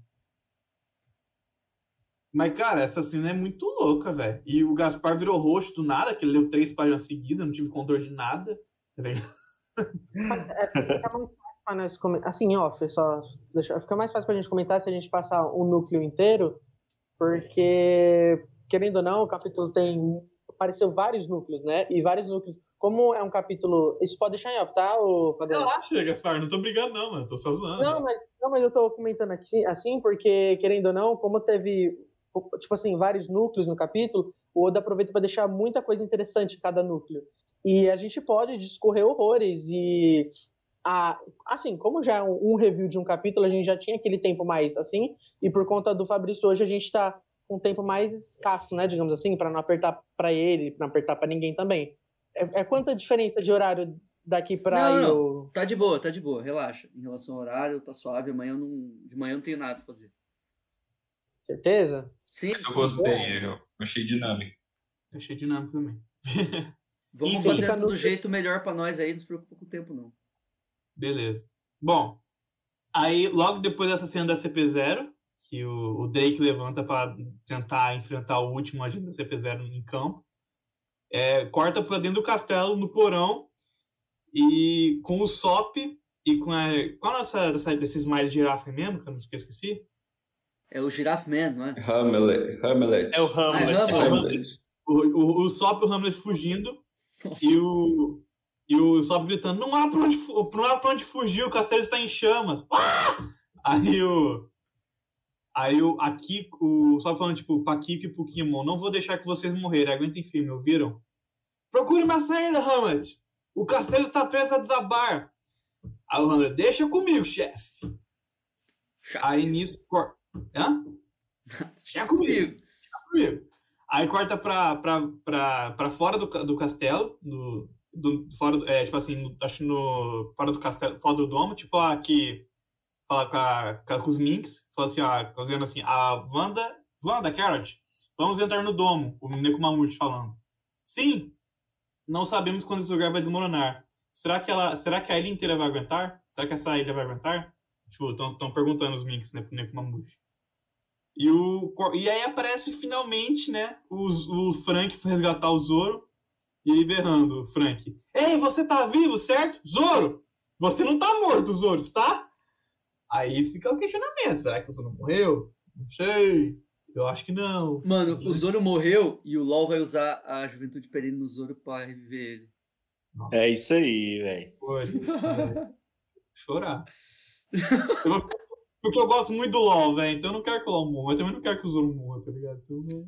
[SPEAKER 1] Mas, cara, essa cena é muito louca, velho. E o Gaspar virou roxo do nada, que ele leu três páginas seguidas, não tive controle de nada, tá?
[SPEAKER 4] É, fica mais fácil pra nós comentar. Assim, off, só deixa, fica mais fácil pra gente comentar se a gente passar o núcleo inteiro, porque, querendo ou não, o capítulo tem. Apareceu vários núcleos, né? E vários núcleos. Como é um capítulo. Isso pode deixar em off, tá, Padrão?
[SPEAKER 1] Relaxa, Gaspar, não tô brigando, não, mano. Tô só zoando.
[SPEAKER 4] Não, mas, não, mas eu tô comentando aqui assim, porque, querendo ou não, como teve, tipo assim, vários núcleos no capítulo, o Oda aproveita para deixar muita coisa interessante em cada núcleo. E a gente pode discorrer horrores e a, assim, como já é um, um review de um capítulo, a gente já tinha aquele tempo mais assim, e por conta do Fabrício hoje a gente tá com um tempo mais escasso, né, digamos assim, para não apertar para ele, para não apertar para ninguém também. É, é quanta diferença de horário daqui para
[SPEAKER 2] Não, não,
[SPEAKER 4] o
[SPEAKER 2] Tá de boa, tá de boa, relaxa. Em relação ao horário, tá suave. Amanhã eu não, de manhã eu não tenho nada pra fazer.
[SPEAKER 4] certeza?
[SPEAKER 2] Sim,
[SPEAKER 3] Mas eu gostei, eu achei dinâmico.
[SPEAKER 1] Achei dinâmico também.
[SPEAKER 2] Vamos
[SPEAKER 1] Enfim.
[SPEAKER 2] fazendo
[SPEAKER 4] Fica no-
[SPEAKER 2] do jeito melhor pra nós aí, não se preocupa com o tempo, não.
[SPEAKER 1] Beleza. Bom, aí logo depois dessa cena da CP0, que o, o Drake levanta para tentar enfrentar o último agente da CP0 em campo, é, corta para dentro do castelo, no porão, e com o Sop e com a. Qual é essa, dessa, desse smile de girafa mesmo, que eu não esqueci?
[SPEAKER 2] É o Giraffe Man, não é?
[SPEAKER 3] Hamlet. Hamlet.
[SPEAKER 5] É o Hamlet.
[SPEAKER 2] Ah, é Hamlet.
[SPEAKER 3] Hamlet.
[SPEAKER 1] O, o, o Sop e o Hamlet fugindo, e o, e o Sop gritando: não há, pra onde, não há pra onde fugir, o castelo está em chamas. Ah! Aí o. Aí o, aqui, o Sop falando, tipo, pra Kiko e pro Kimon: não vou deixar que vocês morrerem, aguentem firme, ouviram? Procure uma saída, Hamlet! O castelo está prestes a desabar. Aí o Hamlet: deixa comigo, chefe. Aí nisso. cor- Hã? Deixa comigo comigo. Aí corta pra, pra, pra, pra fora do, do castelo, do, do, fora é, tipo assim, no- acho no, fora do castelo, fora do domo, tipo aqui, fala com, a, com, os Minks, fala assim, ó, dizendo assim, a Wanda, Wanda, Carrot, vamos entrar no domo, o Nekomamushi falando. Sim, não sabemos quando esse lugar vai desmoronar. Será que, ela, será que a ilha inteira vai aguentar? Será que essa ilha vai aguentar? Tipo, estão perguntando os Minks, né, pro Nekomamushi. E, o, e aí aparece finalmente, né, os, o Frank resgatar o Zoro e ele berrando, Frank. Ei, você tá vivo, certo? Zoro! Você não tá morto, Zoro, está? Aí fica o questionamento, será que o Zoro morreu? Não sei, eu acho que não.
[SPEAKER 2] Mano, o Zoro morreu e o LoL vai usar a juventude perene no Zoro pra reviver ele.
[SPEAKER 1] Nossa,
[SPEAKER 5] É isso aí, velho.
[SPEAKER 1] velho. Chorar. Eu- porque eu gosto muito do LoL, velho, então eu não quero que o LoL morra, eu também não quero que o Zoro morra, tá ligado? Então, né?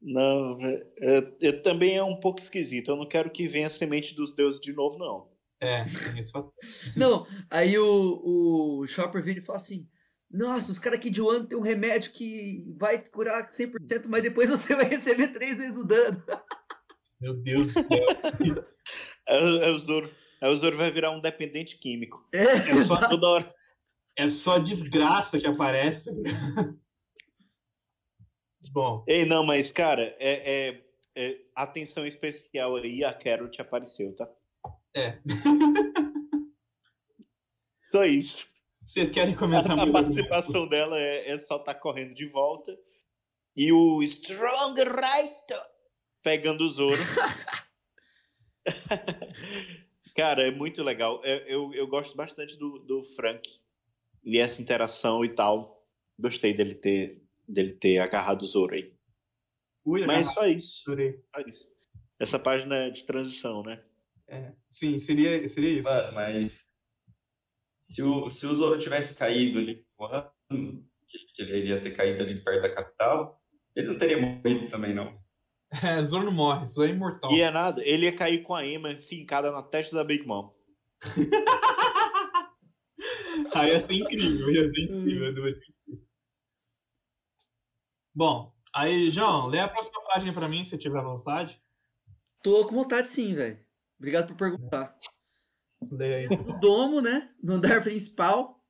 [SPEAKER 5] Não, velho, é, é, também é um pouco esquisito. Eu não quero que venha a semente dos deuses de novo, não.
[SPEAKER 1] é, tem esse fator.
[SPEAKER 2] Não, aí o, o Chopper vira e fala assim: Nossa, os caras aqui de Wano tem um remédio que vai curar 100%, mas depois você vai receber três vezes o dano.
[SPEAKER 1] Meu Deus do céu.
[SPEAKER 5] É, o- é o Zoro. Aí o Zoro vai virar um dependente químico.
[SPEAKER 2] É,
[SPEAKER 1] É só,
[SPEAKER 5] Toda hora.
[SPEAKER 1] É só desgraça que aparece. Bom,
[SPEAKER 5] Ei, não, mas, cara, é, é- é- atenção especial aí, a Carrot apareceu, tá?
[SPEAKER 1] É.
[SPEAKER 5] Só isso.
[SPEAKER 1] vocês querem
[SPEAKER 5] A,
[SPEAKER 1] comentar
[SPEAKER 5] a
[SPEAKER 1] alguma
[SPEAKER 5] participação dela é, é só estar correndo de volta. E o Strong Right pegando o Zoro. Cara, é muito legal. Eu, eu, eu gosto bastante do, do Frank e essa interação e tal. Gostei dele ter, dele ter agarrado o Zoro aí.
[SPEAKER 1] Ui,
[SPEAKER 5] Mas só isso. Só isso. Essa página de transição, né?
[SPEAKER 1] É, sim, seria, seria isso.
[SPEAKER 3] Mano, mas se o, se o Zoro tivesse caído ali voando, que, que ele iria ter caído ali perto da capital, ele não teria morrido também, não.
[SPEAKER 1] É, Zoro não morre, Zoro é imortal.
[SPEAKER 5] E é nada, ele ia cair com a Emma fincada na testa da Big Mom.
[SPEAKER 1] Aí ia ser incrível, ia ser incrível. Bom, aí, João, lê a próxima página pra mim, se tiver vontade.
[SPEAKER 2] Tô com vontade sim, velho. Obrigado por perguntar.
[SPEAKER 1] Lê aí.
[SPEAKER 2] do domo, né? No andar principal.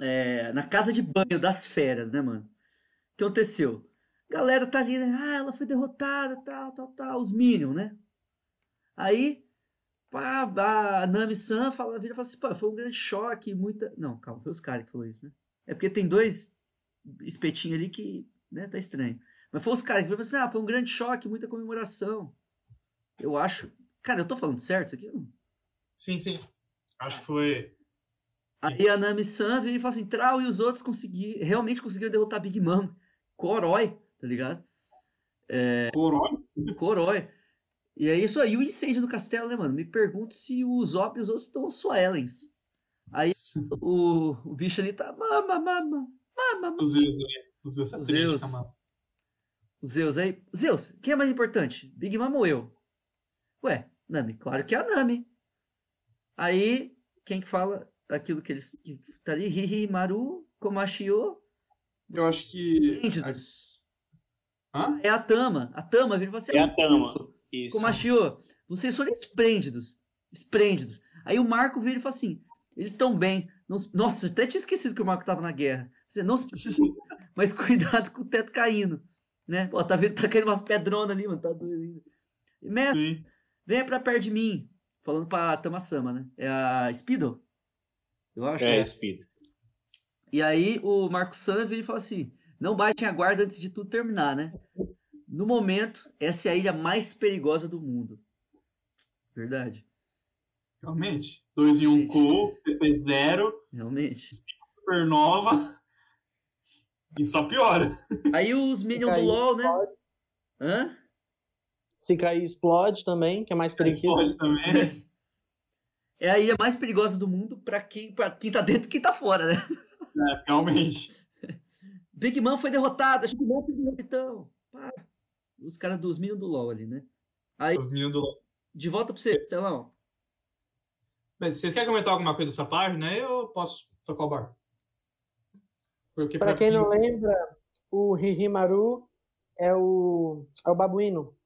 [SPEAKER 2] é, na casa de banho das feras, né, mano? O que aconteceu? Galera tá ali, né? Ah, ela foi derrotada, tal, tal, tal. Os Minions, né? Aí, pá, a Nami-san fala, vira e fala assim, pô, foi um grande choque, muita... Não, calma, foi os caras que falou isso, né? É porque tem dois espetinhos ali que, né, tá estranho. Mas foi os caras que viram e falaram assim, ah, foi um grande choque, muita comemoração. Eu acho... Cara, eu tô falando certo isso aqui?
[SPEAKER 1] Sim, sim. Acho que foi.
[SPEAKER 2] Aí a Nami-san vira e fala assim, Trau e os outros conseguiram, realmente conseguiram derrotar Big Mom. Koroi, tá ligado?
[SPEAKER 1] Corona?
[SPEAKER 2] Koroi. E é isso aí, o incêndio no castelo, né, mano? Me pergunto se o Zop e os outros estão Suelens. Aí o, o bicho ali tá, mama, mama, mama,
[SPEAKER 1] Os Zeus ali. Os Zeus
[SPEAKER 2] Os
[SPEAKER 1] satélite,
[SPEAKER 2] Zeus.
[SPEAKER 1] calma.
[SPEAKER 2] O Zeus aí. Zeus, quem é mais importante? Big Mom ou eu? Ué, Nami, claro que é a Nami. Aí quem que fala aquilo que eles que tá ali? Hihi Maru, Komashio,
[SPEAKER 1] Eu acho que.
[SPEAKER 2] esplêndidos.
[SPEAKER 1] Hã?
[SPEAKER 2] É a Tama. A Tama vira fala assim,
[SPEAKER 5] É a Tama. Isso.
[SPEAKER 2] Komashio, vocês foram esplêndidos. Esplêndidos. Aí o Marco vira e fala assim: eles estão bem. Não Nossa, até tinha esquecido que o Marco tava na guerra. Você não se mas cuidado com o teto caindo. Né? Pô, tá vendo? Tá caindo umas pedronas ali, mano. Tá doido ainda. Mestre,
[SPEAKER 1] Sim.
[SPEAKER 2] venha pra perto de mim. Falando pra Tama-sama, né? É a Speedo? Eu acho.
[SPEAKER 5] É,
[SPEAKER 2] né?
[SPEAKER 5] Speed.
[SPEAKER 2] E aí o Marcos Sana vira e fala assim: não baitem a guarda antes de tudo terminar, né? No momento, essa é a ilha mais perigosa do mundo. Verdade,
[SPEAKER 1] Realmente. 2 em 1 um cu, PP0,
[SPEAKER 2] realmente.
[SPEAKER 1] supernova. E só piora.
[SPEAKER 2] Aí os Minions do LoL, né? Hã?
[SPEAKER 4] Se cair, explode também, que é mais perigoso.
[SPEAKER 1] Pode também.
[SPEAKER 2] É a ilha mais perigosa do mundo pra quem, pra quem tá dentro e quem tá fora, né?
[SPEAKER 1] É, realmente.
[SPEAKER 2] Big Man foi derrotado, Big Man foi derrotado, então. Os caras dos Minions do LoL ali, né? Aí,
[SPEAKER 1] Os meninos do.
[SPEAKER 2] de volta pra você, Telão.
[SPEAKER 1] Mas vocês querem comentar alguma coisa dessa página aí ou eu posso tocar o bar? Porque
[SPEAKER 4] Pra quem não lembra, o Hihimaru é o, é o babuíno.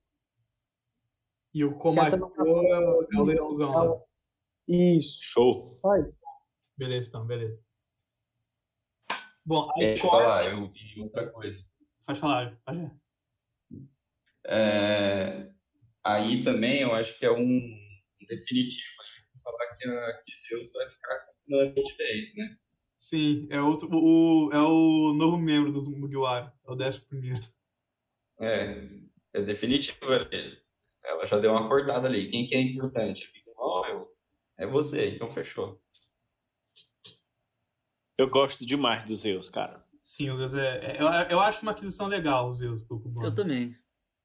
[SPEAKER 1] E o
[SPEAKER 4] no
[SPEAKER 1] é o é o leãozão lá.
[SPEAKER 4] Isso.
[SPEAKER 5] Show.
[SPEAKER 4] Olha,
[SPEAKER 1] Beleza, então, beleza. Bom, aí
[SPEAKER 3] Deixa eu falar, eu vi outra coisa.
[SPEAKER 1] Pode falar, pode ir.
[SPEAKER 3] É, aí também eu acho que é um definitivo aí pra falar que a que Zeus vai ficar com o Nami de vez, né?
[SPEAKER 1] Sim, é, outro, o, é o novo membro dos Mugiwara. É o décimo primeiro.
[SPEAKER 3] É, é definitivo. ele- Ela já deu uma cortada ali. Quem que é importante? Eu. É você, então fechou.
[SPEAKER 5] Eu gosto demais dos Zeus, cara.
[SPEAKER 1] Sim, o Zeus é. é- eu, eu acho uma aquisição legal, o Zeus, pro Cubano.
[SPEAKER 2] Eu também.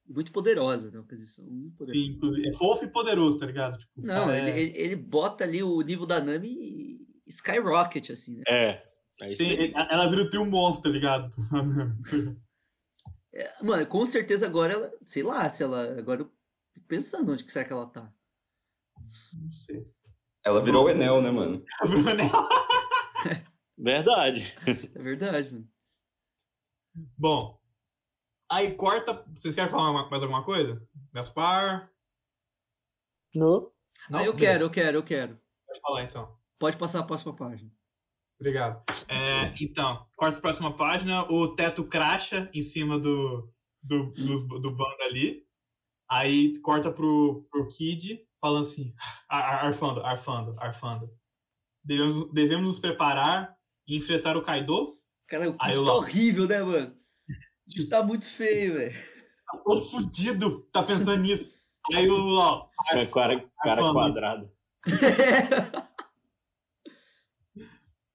[SPEAKER 2] Muito poderosa, né? Uma aquisição muito poderosa.
[SPEAKER 1] Sim, inclusive. É fofo e poderoso, tá ligado? Tipo, o
[SPEAKER 2] Não,
[SPEAKER 1] cara
[SPEAKER 2] ele,
[SPEAKER 1] é-
[SPEAKER 2] ele, ele bota ali o nível da Nami e skyrocket, assim, né?
[SPEAKER 5] É. É
[SPEAKER 1] Sim,
[SPEAKER 5] aí.
[SPEAKER 1] ela vira o trio monstro, tá ligado?
[SPEAKER 2] É, mano, com certeza agora ela, sei lá, se ela, agora eu fico pensando onde que será que ela tá.
[SPEAKER 1] Não sei.
[SPEAKER 3] Ela virou o Enel, né, mano?
[SPEAKER 1] Ela virou anel.
[SPEAKER 5] Verdade.
[SPEAKER 2] É verdade, mano.
[SPEAKER 1] Bom, aí corta. Vocês querem falar mais alguma coisa? Gaspar?
[SPEAKER 4] no.
[SPEAKER 1] Não?
[SPEAKER 2] Ah, eu
[SPEAKER 1] Beleza,
[SPEAKER 2] quero, eu quero, eu quero.
[SPEAKER 1] Pode falar então.
[SPEAKER 2] Pode passar a próxima página.
[SPEAKER 1] Obrigado. É, então, corta a próxima página. O teto cracha em cima do, do, dos- do bando ali. Aí corta pro, pro Kid, falando assim: "Ar- ar- arfando, arfando, arfando. Devemos, devemos nos preparar e enfrentar o Kaido?
[SPEAKER 2] Cara, o Kid tá horrível, né, mano? Tá muito feio, velho.
[SPEAKER 1] Tá todo fudido, tá pensando nisso. Aí o Lau,
[SPEAKER 5] É cara, cara
[SPEAKER 1] Arfando.
[SPEAKER 5] quadrado.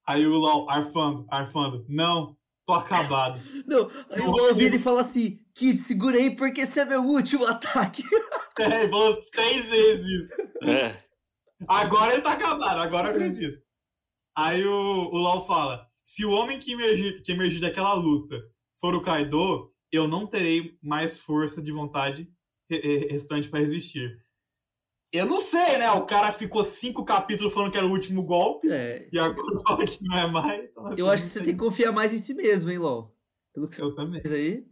[SPEAKER 1] aí o Lau, arfando, arfando. Não, tô acabado.
[SPEAKER 2] Não, aí o Lau vira e fala assim: Kid, segura aí porque esse é meu último ataque.
[SPEAKER 1] É, ele falou três vezes isso.
[SPEAKER 5] É.
[SPEAKER 1] Agora ele tá acabado, agora eu acredito. Aí o, o Lau fala: se o homem que emergir, que emergir daquela luta for o Kaido, eu não terei mais força de vontade re- re- restante pra resistir. Eu não sei, né? O cara ficou cinco capítulos falando que era o último golpe,
[SPEAKER 2] É,
[SPEAKER 1] e agora fala que não é mais. Então, assim,
[SPEAKER 2] eu acho que você tem que confiar mais em si mesmo, hein, Lau? Pelo que você
[SPEAKER 1] Eu também.
[SPEAKER 2] aí.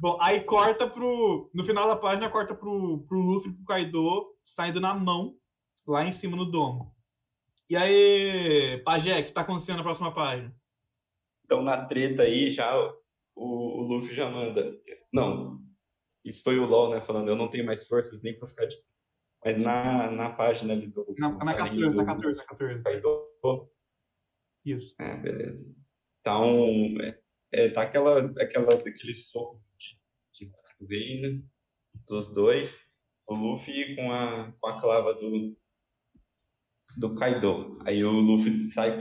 [SPEAKER 1] Bom, aí corta pro. No final da página, corta pro, pro Luffy e pro Kaido saindo na mão, lá em cima no domo. E aí, Pajé, o que tá acontecendo na próxima página?
[SPEAKER 3] Então, na treta aí, já o, o Luffy já manda. Não, isso foi o LOL, né? Falando, eu não tenho mais forças nem pra ficar de. Mas na, na página ali do.
[SPEAKER 1] Na, na
[SPEAKER 3] do
[SPEAKER 1] 14, na
[SPEAKER 3] do
[SPEAKER 1] 14, na 14.
[SPEAKER 3] Kaido.
[SPEAKER 1] Isso.
[SPEAKER 3] É, beleza. Então, é, é, tá aquela, aquela, aquele soco de, de reino dos dois. O Luffy com a, com a clava do, do Kaido. Aí o Luffy sai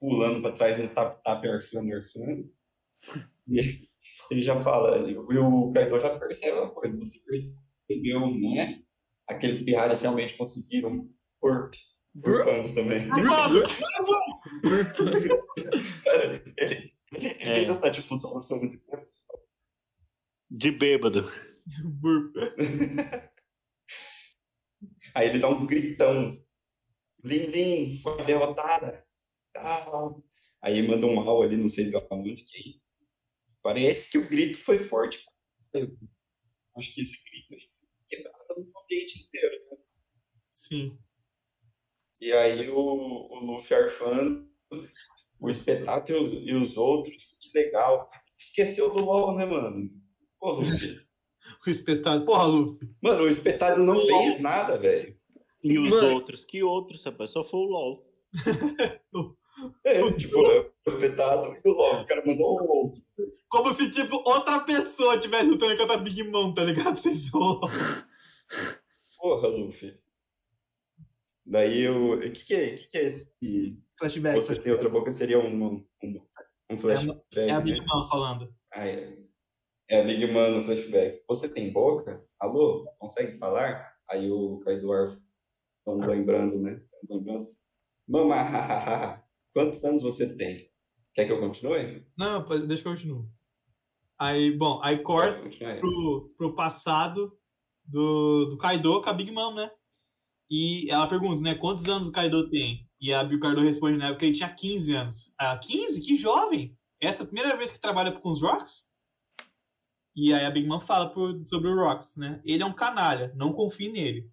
[SPEAKER 3] pulando pra trás no tap tap arfando, arfando. E ele- já fala, e o Kaido já percebe uma coisa, você percebeu, não é? Aqueles pirralhas realmente conseguiram por, por pano também. Cara, ele, ele,
[SPEAKER 5] É.
[SPEAKER 3] ainda tá tipo solução de tempo.
[SPEAKER 5] De bêbado.
[SPEAKER 3] Aí ele dá um gritão Lin Lin foi derrotada. Tal. Aí manda um mal ali, não sei de onde que Parece que o grito foi forte. Eu acho que esse grito aí quebrado no ambiente inteiro, né?
[SPEAKER 1] Sim.
[SPEAKER 3] E aí o, o Luffy arfando, o espetáculo e os, e os outros, que legal. Esqueceu do LOL, né, mano? Pô, Luffy.
[SPEAKER 1] O espetáculo. Porra, Luffy.
[SPEAKER 3] Mano, o espetáculo não fez nada, velho.
[SPEAKER 5] E os
[SPEAKER 2] Mano.
[SPEAKER 5] outros? Que outros, rapaz? Só foi o LOL.
[SPEAKER 3] É, tipo, o espetáculo e o LOL. O cara mandou o outro.
[SPEAKER 1] Como se, tipo, outra pessoa tivesse lutando contra a Big Mom, tá ligado? Vocês são.
[SPEAKER 3] Porra, Luffy. Daí eu. O que, que, é, que, que é esse.
[SPEAKER 1] Flashback.
[SPEAKER 3] Você tem outra boca seria um, um, um flashback.
[SPEAKER 1] É a
[SPEAKER 3] né?
[SPEAKER 1] Big Mom falando.
[SPEAKER 3] Ah, é. É a Big Man no flashback. Você tem boca? Alô? Consegue falar? Aí o Kaido Arf estão lembrando, né? Lembranças. Mama, hahaha. Quantos anos você tem? Quer que eu continue?
[SPEAKER 1] Não, deixa que eu continuo. Aí, bom, aí corta pro, pro passado do, do Kaido com a Big Mom, né? E ela pergunta, né? Quantos anos o Kaido tem? E a Big Kaido responde na época que ele tinha 15 anos. Ela, 15? Que jovem! Essa é a primeira vez que trabalha com os Rocks? E aí a Big Mom fala sobre o Rocks, né? Ele é um canalha, não confie nele.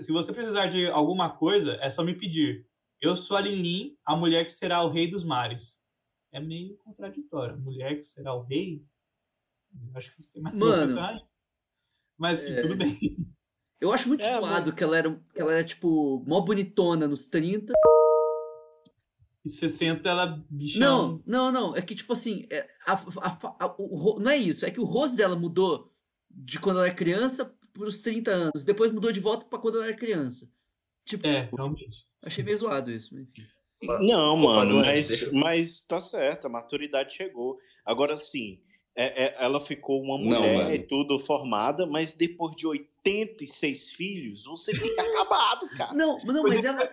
[SPEAKER 1] Se você precisar de alguma coisa, é só me pedir. Eu sou a Lin Lin, a mulher que será o rei dos mares. É meio contraditório. Mulher que será o rei? Acho que tem mais
[SPEAKER 2] Mano.
[SPEAKER 1] Mas assim,
[SPEAKER 2] é.
[SPEAKER 1] tudo bem.
[SPEAKER 2] Eu acho muito
[SPEAKER 5] É, mas-
[SPEAKER 2] que ela era, que ela era, tipo, mó bonitona nos 30.
[SPEAKER 1] E 60 ela bichão.
[SPEAKER 2] Não, não, não. É que, tipo assim, é, a- a- a- o não é isso. É que o rosto dela mudou de quando ela era criança pros 30 anos. Depois mudou de volta pra quando ela era criança. Tipo,
[SPEAKER 1] É, realmente.
[SPEAKER 2] achei meio zoado isso. mas enfim.
[SPEAKER 5] Não,
[SPEAKER 3] Opa,
[SPEAKER 5] mano, mas, mas tá certo, a maturidade chegou. Agora sim, é- é- ela ficou uma
[SPEAKER 3] Não,
[SPEAKER 5] mulher
[SPEAKER 3] mano.
[SPEAKER 5] e tudo formada, mas depois de 86 filhos, você fica acabado, cara.
[SPEAKER 2] Não, não, mas ela.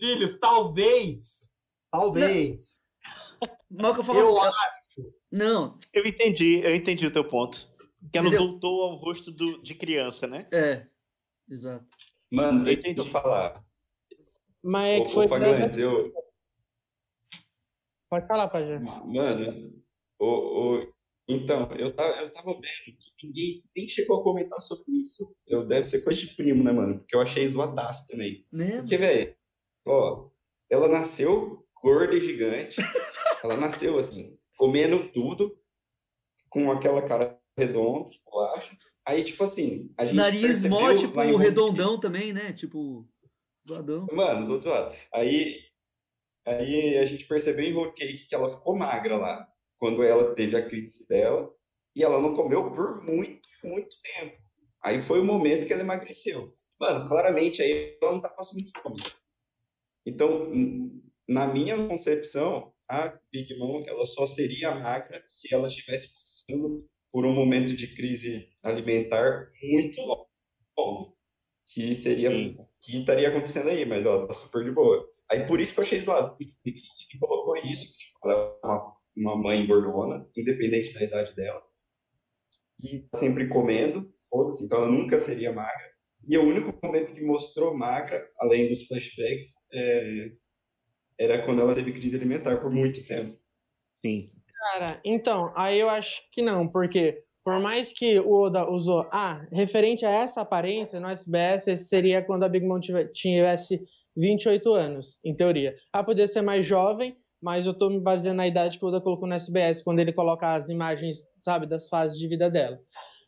[SPEAKER 1] Filhos, talvez. Talvez.
[SPEAKER 2] Mal que eu falo.
[SPEAKER 1] Eu
[SPEAKER 2] ela- Não,
[SPEAKER 5] Eu entendi, eu entendi o teu ponto. Que ela
[SPEAKER 2] Entendeu?
[SPEAKER 5] voltou ao rosto do- de criança, né?
[SPEAKER 2] é. Exato.
[SPEAKER 3] Mano, deixa
[SPEAKER 5] Entendi.
[SPEAKER 3] eu falar.
[SPEAKER 4] Mas é
[SPEAKER 3] Ô,
[SPEAKER 4] que foi.
[SPEAKER 3] Fagantes, eu,
[SPEAKER 4] Pode falar, Pajé.
[SPEAKER 3] Mano, o, o, então, eu tava, eu tava vendo que ninguém nem chegou a comentar sobre isso. Eu, deve ser coisa de primo, né, mano? Porque eu achei zoadaço também.
[SPEAKER 2] Né?
[SPEAKER 3] Porque, velho, ó, ela nasceu gorda e gigante. ela nasceu assim, comendo tudo, com aquela cara redonda, de bolacha. Aí, tipo assim, a gente
[SPEAKER 2] Nariz mó, tipo, redondão também, né? Tipo, zoadão.
[SPEAKER 3] Mano, do outro lado. Aí, aí a gente percebeu em Cake que ela ficou magra lá, quando ela teve a crise dela, e ela não comeu por muito, muito tempo. Aí foi o momento que ela emagreceu. Mano, claramente aí ela não tá passando fome. Então, na minha concepção, a Big Mom, ela só seria magra se ela estivesse passando por um momento de crise alimentar muito longo, que seria
[SPEAKER 5] Sim.
[SPEAKER 3] que estaria acontecendo aí, mas ela tá super de boa. Aí por isso que eu achei zoado. Ele colocou isso, tipo, ela é uma, uma mãe gordona, independente da idade dela, que tá sempre comendo, foda-se, então ela nunca seria magra. E o único momento que mostrou magra, além dos flashbacks, é, era quando ela teve crise alimentar por muito tempo.
[SPEAKER 5] Sim.
[SPEAKER 4] Cara, então, aí eu acho que não, porque por mais que o Oda usou, ah, referente a essa aparência, no SBS, esse seria quando a Big Mom tive- tivesse 28 anos, em teoria. Ah, poderia ser mais jovem, mas eu tô me baseando na idade que o Oda colocou no SBS, quando ele coloca as imagens, sabe, das fases de vida dela.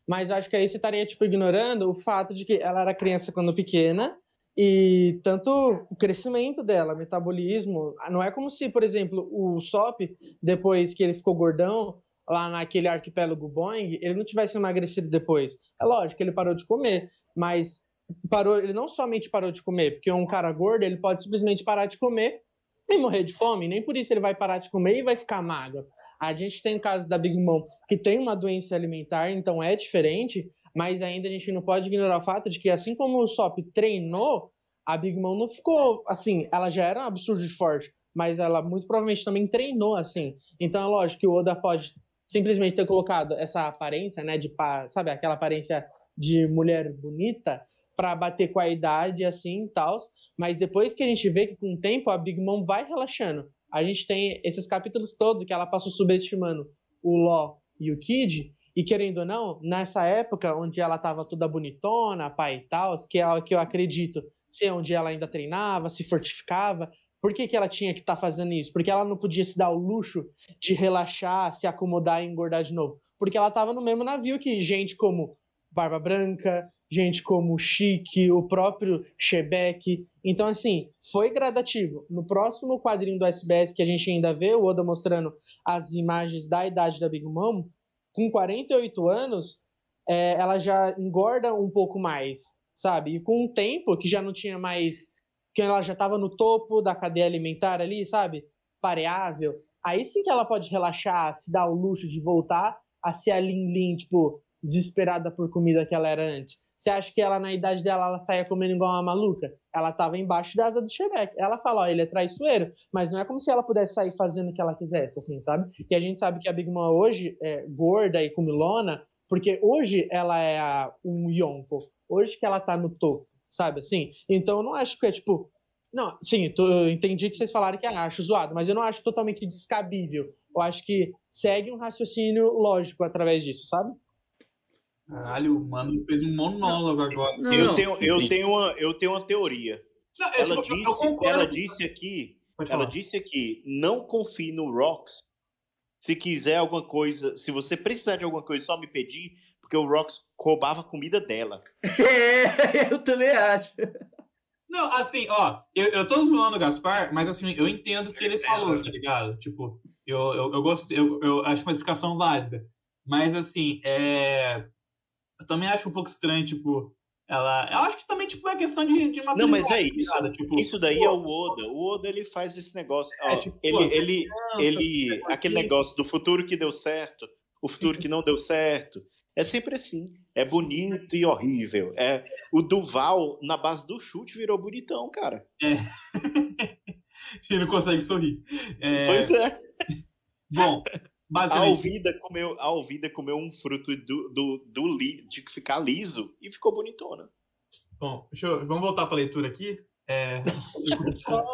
[SPEAKER 4] Mas acho que aí você estaria, tipo, ignorando o fato de que ela era criança quando pequena, e tanto o crescimento dela, metabolismo, não é como se, por exemplo, o Sop, depois que ele ficou gordão, lá naquele arquipélago Boeing, ele não tivesse emagrecido depois. É lógico ele parou de comer, mas parou, ele não somente parou de comer, porque um cara gordo, ele pode simplesmente parar de comer e morrer de fome, nem por isso ele vai parar de comer e vai ficar magro. A gente tem o caso da Big Mom, que tem uma doença alimentar, então é diferente, mas ainda a gente não pode ignorar o fato de que assim como o Sop treinou, a Big Mom não ficou assim, ela já era um absurdo de forte, mas ela muito provavelmente também treinou assim. Então é lógico que o Oda pode simplesmente ter colocado essa aparência, né, de sabe, aquela aparência de mulher bonita, pra bater com a idade assim e tal. Mas depois que a gente vê que com o tempo a Big Mom vai relaxando. A gente tem esses capítulos todos que ela passou subestimando o Law e o Kid. E querendo ou não, nessa época onde ela tava toda bonitona, pai e tal, que, é, que eu acredito ser onde ela ainda treinava, se fortificava, por que, que ela tinha que estar fazendo isso? Porque ela não podia se dar o luxo de relaxar, se acomodar e engordar de novo. Porque ela estava no mesmo navio que gente como Barba Branca, gente como Chique, o próprio Shebeck. Então, assim, foi gradativo. No próximo quadrinho do SBS que a gente ainda vê, o Oda mostrando as imagens da idade da Big Mom, com 48 anos, é, ela já engorda um pouco mais, sabe? E com o tempo que já não tinha mais que ela já estava no topo da cadeia alimentar ali, sabe? Pareável. Aí sim que ela pode relaxar, se dar o luxo de voltar a ser a Lin Lin, tipo, desesperada por comida que ela era antes. Você acha que ela, na idade dela, ela saía comendo igual uma maluca? Ela estava embaixo da asa do Shebeck. Ela fala, ó, ele é traiçoeiro, mas não é como se ela pudesse sair fazendo o que ela quisesse, assim, sabe? E a gente sabe que a Big Mom hoje é gorda e comilona, porque hoje ela é a, um Yonko. Hoje que ela tá no topo sabe assim? Então eu não acho que é tipo. Não, sim, tô, eu entendi que vocês falaram que é acho zoado, mas eu não acho totalmente descabível. Eu acho que segue um raciocínio lógico através disso, sabe?
[SPEAKER 1] Caralho, o mano fez um monólogo agora.
[SPEAKER 2] Não,
[SPEAKER 5] eu,
[SPEAKER 2] não.
[SPEAKER 5] tenho, eu, tenho uma, eu tenho uma teoria.
[SPEAKER 1] Não, eu,
[SPEAKER 5] Ela
[SPEAKER 1] tipo,
[SPEAKER 5] disse, ela disse aqui,
[SPEAKER 1] Pode
[SPEAKER 5] ela
[SPEAKER 1] falar.
[SPEAKER 5] disse aqui, não confie no Rox. Se quiser alguma coisa, se você precisar de alguma coisa, só me pedir, porque o Rox roubava a comida dela.
[SPEAKER 2] É, eu também acho.
[SPEAKER 1] Não, assim, ó, eu, eu tô zoando o Gaspar, mas assim, eu entendo o que ele falou, tá ligado? Tipo, eu, eu, eu gostei, eu, eu acho uma explicação válida. Mas assim, é. Eu também acho um pouco estranho, tipo, ela. Eu acho que também, tipo, é questão de, de
[SPEAKER 5] Não, mas é isso.
[SPEAKER 1] ligado? Tipo,
[SPEAKER 5] Isso daí
[SPEAKER 1] pô,
[SPEAKER 5] é o Oda. O Oda ele faz esse negócio.
[SPEAKER 1] É,
[SPEAKER 5] ó,
[SPEAKER 1] tipo,
[SPEAKER 5] ele, ele,
[SPEAKER 1] criança,
[SPEAKER 5] ele, aquele negócio do futuro que deu certo, o futuro que não deu certo. É sempre assim. É bonito e horrível. É o Duval na base do chute virou bonitão, cara.
[SPEAKER 1] Ele não consegue sorrir. É,
[SPEAKER 5] Pois é.
[SPEAKER 1] Bom,
[SPEAKER 5] A
[SPEAKER 1] basicamente.
[SPEAKER 5] Alvida comeu, a Alvida comeu um fruto do, do, do li, de ficar liso e ficou bonitona.
[SPEAKER 1] Bom, deixa eu, vamos voltar pra leitura aqui. É,
[SPEAKER 4] Só,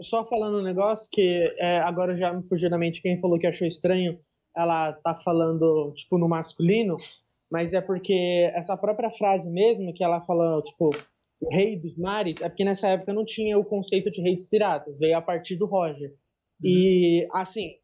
[SPEAKER 4] só falando um negócio que é, agora já me fugiu da mente quem falou que achou estranho ela tá falando, tipo, no masculino, mas é porque essa própria frase mesmo, que ela fala, tipo, o rei dos mares, é porque nessa época não tinha o conceito de rei dos piratas, veio a partir do Roger. E, assim,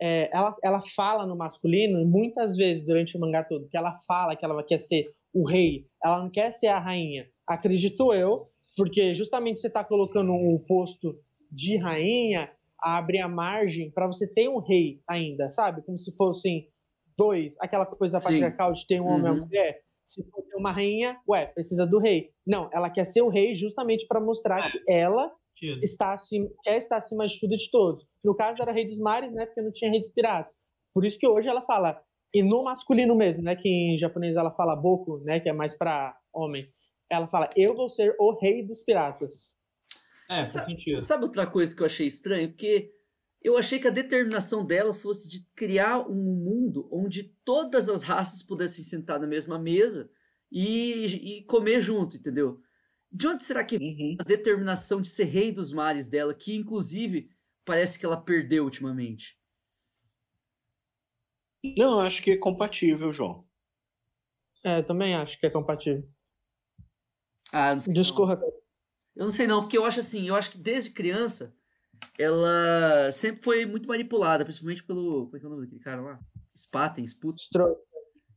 [SPEAKER 4] é, ela, ela fala no masculino muitas vezes durante o mangá todo, que ela fala que ela quer ser o rei, ela não quer ser a rainha. Acredito eu, porque justamente você está colocando um posto de rainha, abre a margem para você ter um rei ainda, sabe? Como se fossem dois, aquela coisa patriarcal de ter um homem e
[SPEAKER 2] Uhum.
[SPEAKER 4] uma mulher. Se for uma rainha, ué, precisa do rei. Não, ela quer ser o rei justamente para mostrar que ela está acima, quer estar acima de tudo e de todos. No caso era Rei dos Mares, né? Porque não tinha Rei dos Piratas. Por isso que hoje ela fala, e no masculino mesmo, né? Que em japonês ela fala boku, né? Que é mais para homem. Ela fala, eu vou ser o Rei dos Piratas.
[SPEAKER 1] é, faz
[SPEAKER 2] Sabe-
[SPEAKER 1] sentido.
[SPEAKER 2] Sabe outra coisa que eu achei estranho? Porque eu achei que a determinação dela fosse de criar um mundo onde todas as raças pudessem sentar na mesma mesa e, e comer junto, entendeu? De onde será que
[SPEAKER 5] Uhum.
[SPEAKER 2] a determinação de ser rei dos mares dela, que inclusive parece que ela perdeu ultimamente?
[SPEAKER 5] Não, eu acho que é compatível, João.
[SPEAKER 4] É, eu também acho que é compatível.
[SPEAKER 2] Ah, eu não sei. não.
[SPEAKER 4] Discorra.
[SPEAKER 2] Eu não sei não, porque eu acho assim, eu acho que desde criança ela sempre foi muito manipulada, principalmente pelo. Como é que é o nome daquele cara lá? Spaten, Sput,
[SPEAKER 4] Stro-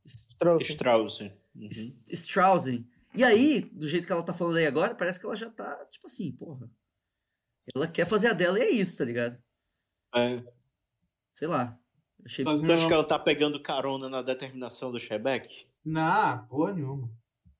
[SPEAKER 4] Stro-
[SPEAKER 5] Strauss. Uhum.
[SPEAKER 2] S- Straussen. E aí, do jeito que ela tá falando aí agora, parece que ela já tá, tipo assim, porra. Ela quer fazer a dela e é isso, tá ligado?
[SPEAKER 5] É.
[SPEAKER 2] Sei lá. Achei.
[SPEAKER 1] Faz
[SPEAKER 5] Eu acho que ela tá pegando carona na determinação do Shebeck.
[SPEAKER 1] Não, porra nenhuma.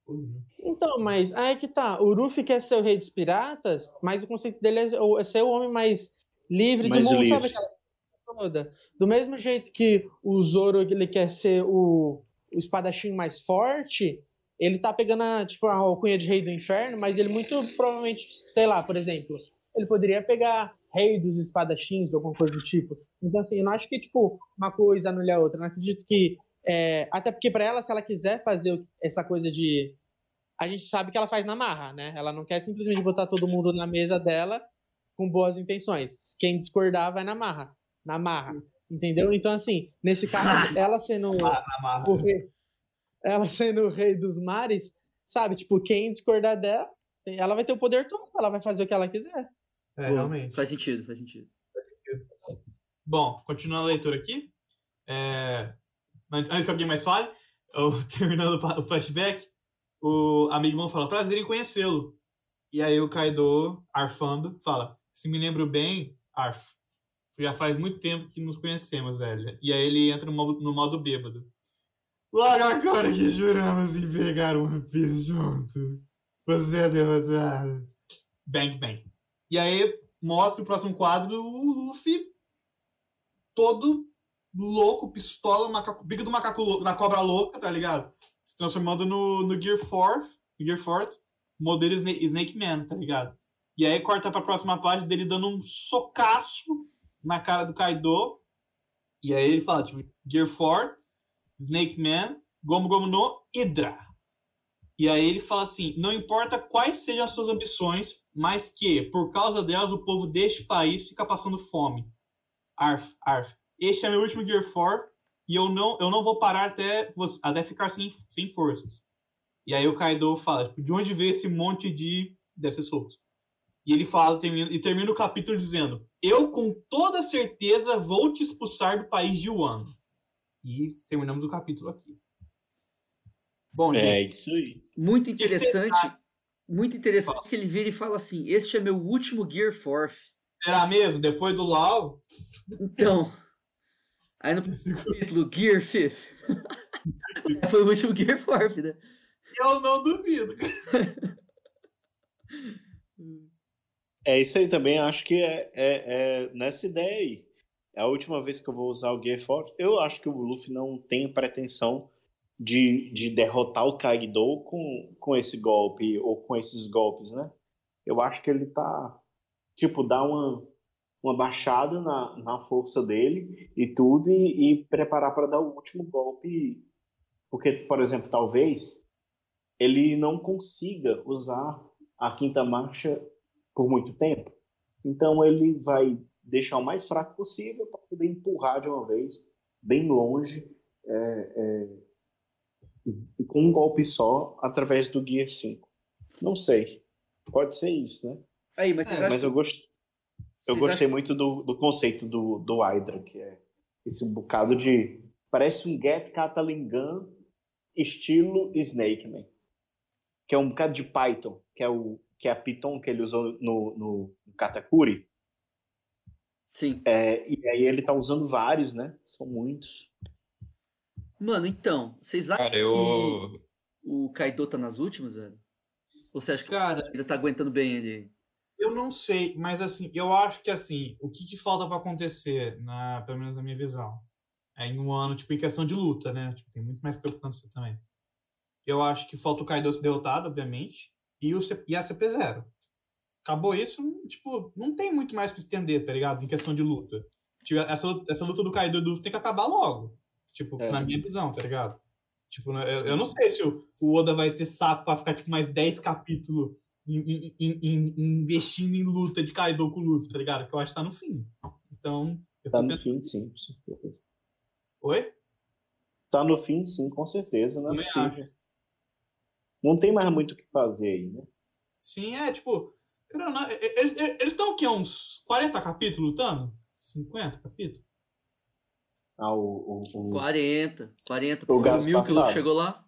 [SPEAKER 1] Porra nenhuma.
[SPEAKER 4] Então, mas aí que tá. O Ruffy quer ser o rei dos piratas, mas o conceito dele é o- é ser o homem mais livre
[SPEAKER 5] Mais
[SPEAKER 4] do mundo, sabe
[SPEAKER 5] livre.
[SPEAKER 4] aquela coisa toda? Do mesmo jeito que o Zoro ele quer ser o, o espadachim mais forte, ele tá pegando a, tipo, a alcunha de rei do inferno, mas ele muito provavelmente, sei lá, por exemplo, ele poderia pegar rei dos espadachins, alguma coisa do tipo. Então, assim, eu não acho que, tipo, uma coisa anule a outra. Eu não acredito que. é, até porque, para ela, se ela quiser fazer essa coisa de a gente sabe que ela faz na marra, né? Ela não quer simplesmente botar todo mundo na mesa dela com boas intenções. Quem discordar vai na marra. Na marra. Entendeu? Então, assim, nesse caso, ela sendo o rei, ela sendo o rei dos mares, sabe? Tipo, quem discordar dela, ela vai ter o poder todo, ela vai fazer o que ela quiser.
[SPEAKER 1] É,
[SPEAKER 2] Boa.
[SPEAKER 1] realmente.
[SPEAKER 2] Faz sentido, faz sentido.
[SPEAKER 1] Bom, continuando a leitura aqui. É... Antes, antes que alguém mais fale, eu, terminando o flashback, o amigo fala, prazer em conhecê-lo. E aí o Kaido, arfando, fala, se me lembro bem, Arf, já faz muito tempo que nos conhecemos, velho. E aí ele entra no modo, no modo bêbado. Logo agora que juramos em pegar One Piece juntos, você é derrotado. Bang, bang. E aí mostra o próximo quadro, o Luffy todo louco, pistola, macaco, bico do macaco da cobra louca, tá ligado? Se transformando no, no Gear 4, Gear 4, modelo Snake, Snake Man, tá ligado? E aí corta pra próxima página dele dando um socaço na cara do Kaido. E aí ele fala, tipo, Gear 4, Snake Man, Gomu Gomu no Hydra. E aí ele fala assim: não importa quais sejam as suas ambições, mas que, por causa delas, o povo deste país fica passando fome. Arf, arf. Este é meu último Gear 4 e eu não, eu não vou parar até, até ficar sem, sem forças. E aí o Kaido fala, tipo, de onde veio esse monte de... Deve ser soltos. E ele fala, termina, e termina o capítulo dizendo, eu com toda certeza vou te expulsar do país de Wano. E terminamos o capítulo aqui. Bom,
[SPEAKER 5] É
[SPEAKER 1] gente,
[SPEAKER 5] isso aí.
[SPEAKER 2] Muito interessante. Muito interessante que ele vira e fala assim: Este é meu último Gear Forth.
[SPEAKER 1] será mesmo? Depois do Lau,
[SPEAKER 2] Então. Aí no capítulo Gear Fifth. Foi o último Gear Forth, né?
[SPEAKER 1] eu não duvido.
[SPEAKER 5] É isso aí também, acho que é, é, é nessa ideia aí. É a última vez que eu vou usar o Gear Force. Eu acho que o Luffy não tem pretensão de, de derrotar o Kaido com, com esse golpe, ou com esses golpes, né? Eu acho que ele tá, tipo, dá uma, uma baixada na, na força dele e tudo, e, e preparar para dar o último golpe. Porque, por exemplo, talvez ele não consiga usar a quinta marcha por muito tempo. Então ele vai deixar o mais fraco possível para poder empurrar de uma vez, bem longe, é, é, com um golpe só, através do Gear 5. Não sei. Pode ser isso, né?
[SPEAKER 2] Aí, mas
[SPEAKER 1] É,
[SPEAKER 2] acham
[SPEAKER 5] Mas eu, gost... eu
[SPEAKER 2] vocês
[SPEAKER 5] gostei
[SPEAKER 2] acham-
[SPEAKER 5] muito do, do conceito do, do Hydra, que é esse bocado de. Parece um Get Catalingan estilo Snake Man. Que é um bocado de Python, que é, o, que é a Python que ele usou no, no, no Katakuri.
[SPEAKER 2] Sim.
[SPEAKER 5] É, e aí ele tá usando vários, né? São muitos.
[SPEAKER 2] Mano, então, vocês acham
[SPEAKER 3] Cara, eu.
[SPEAKER 2] que o Kaido tá nas últimas, velho? Ou você acha que
[SPEAKER 1] Cara,
[SPEAKER 2] ainda tá aguentando bem ele?
[SPEAKER 1] Eu não sei, mas assim, eu acho que assim, o que, que falta pra acontecer, na, pelo menos na minha visão, é em um ano, tipo, em questão de luta, né? Tipo, tem muito mais coisa pra acontecer também. Eu acho que falta o Kaido ser derrotado, obviamente, e, o e a CP0. Acabou isso, tipo, não tem muito mais pra estender, tá ligado? Em questão de luta. Tipo, essa, luta- essa luta do Kaido e do Luffy tem que acabar logo. Tipo,
[SPEAKER 5] É.
[SPEAKER 1] na minha visão, tá ligado? Tipo, eu, eu não sei se o, o Oda vai ter saco pra ficar, tipo, mais 10 capítulos investindo em luta de Kaido com o Luffy, tá ligado? Que eu acho que tá no fim. Então.
[SPEAKER 5] Tá no
[SPEAKER 1] pensando-
[SPEAKER 5] fim, sim. com certeza.
[SPEAKER 1] Oi?
[SPEAKER 5] Tá no fim, sim, com certeza. Não é
[SPEAKER 1] Também
[SPEAKER 5] possível. Não tem mais muito o que fazer aí, né?
[SPEAKER 1] Sim, é, tipo. Cara, não, Eles estão aqui uns 40 capítulos lutando? 50 capítulos?
[SPEAKER 5] Ah, o, o, o-
[SPEAKER 2] 40, 40.
[SPEAKER 5] O
[SPEAKER 2] o mil que o Luffy
[SPEAKER 5] passado.
[SPEAKER 2] chegou lá.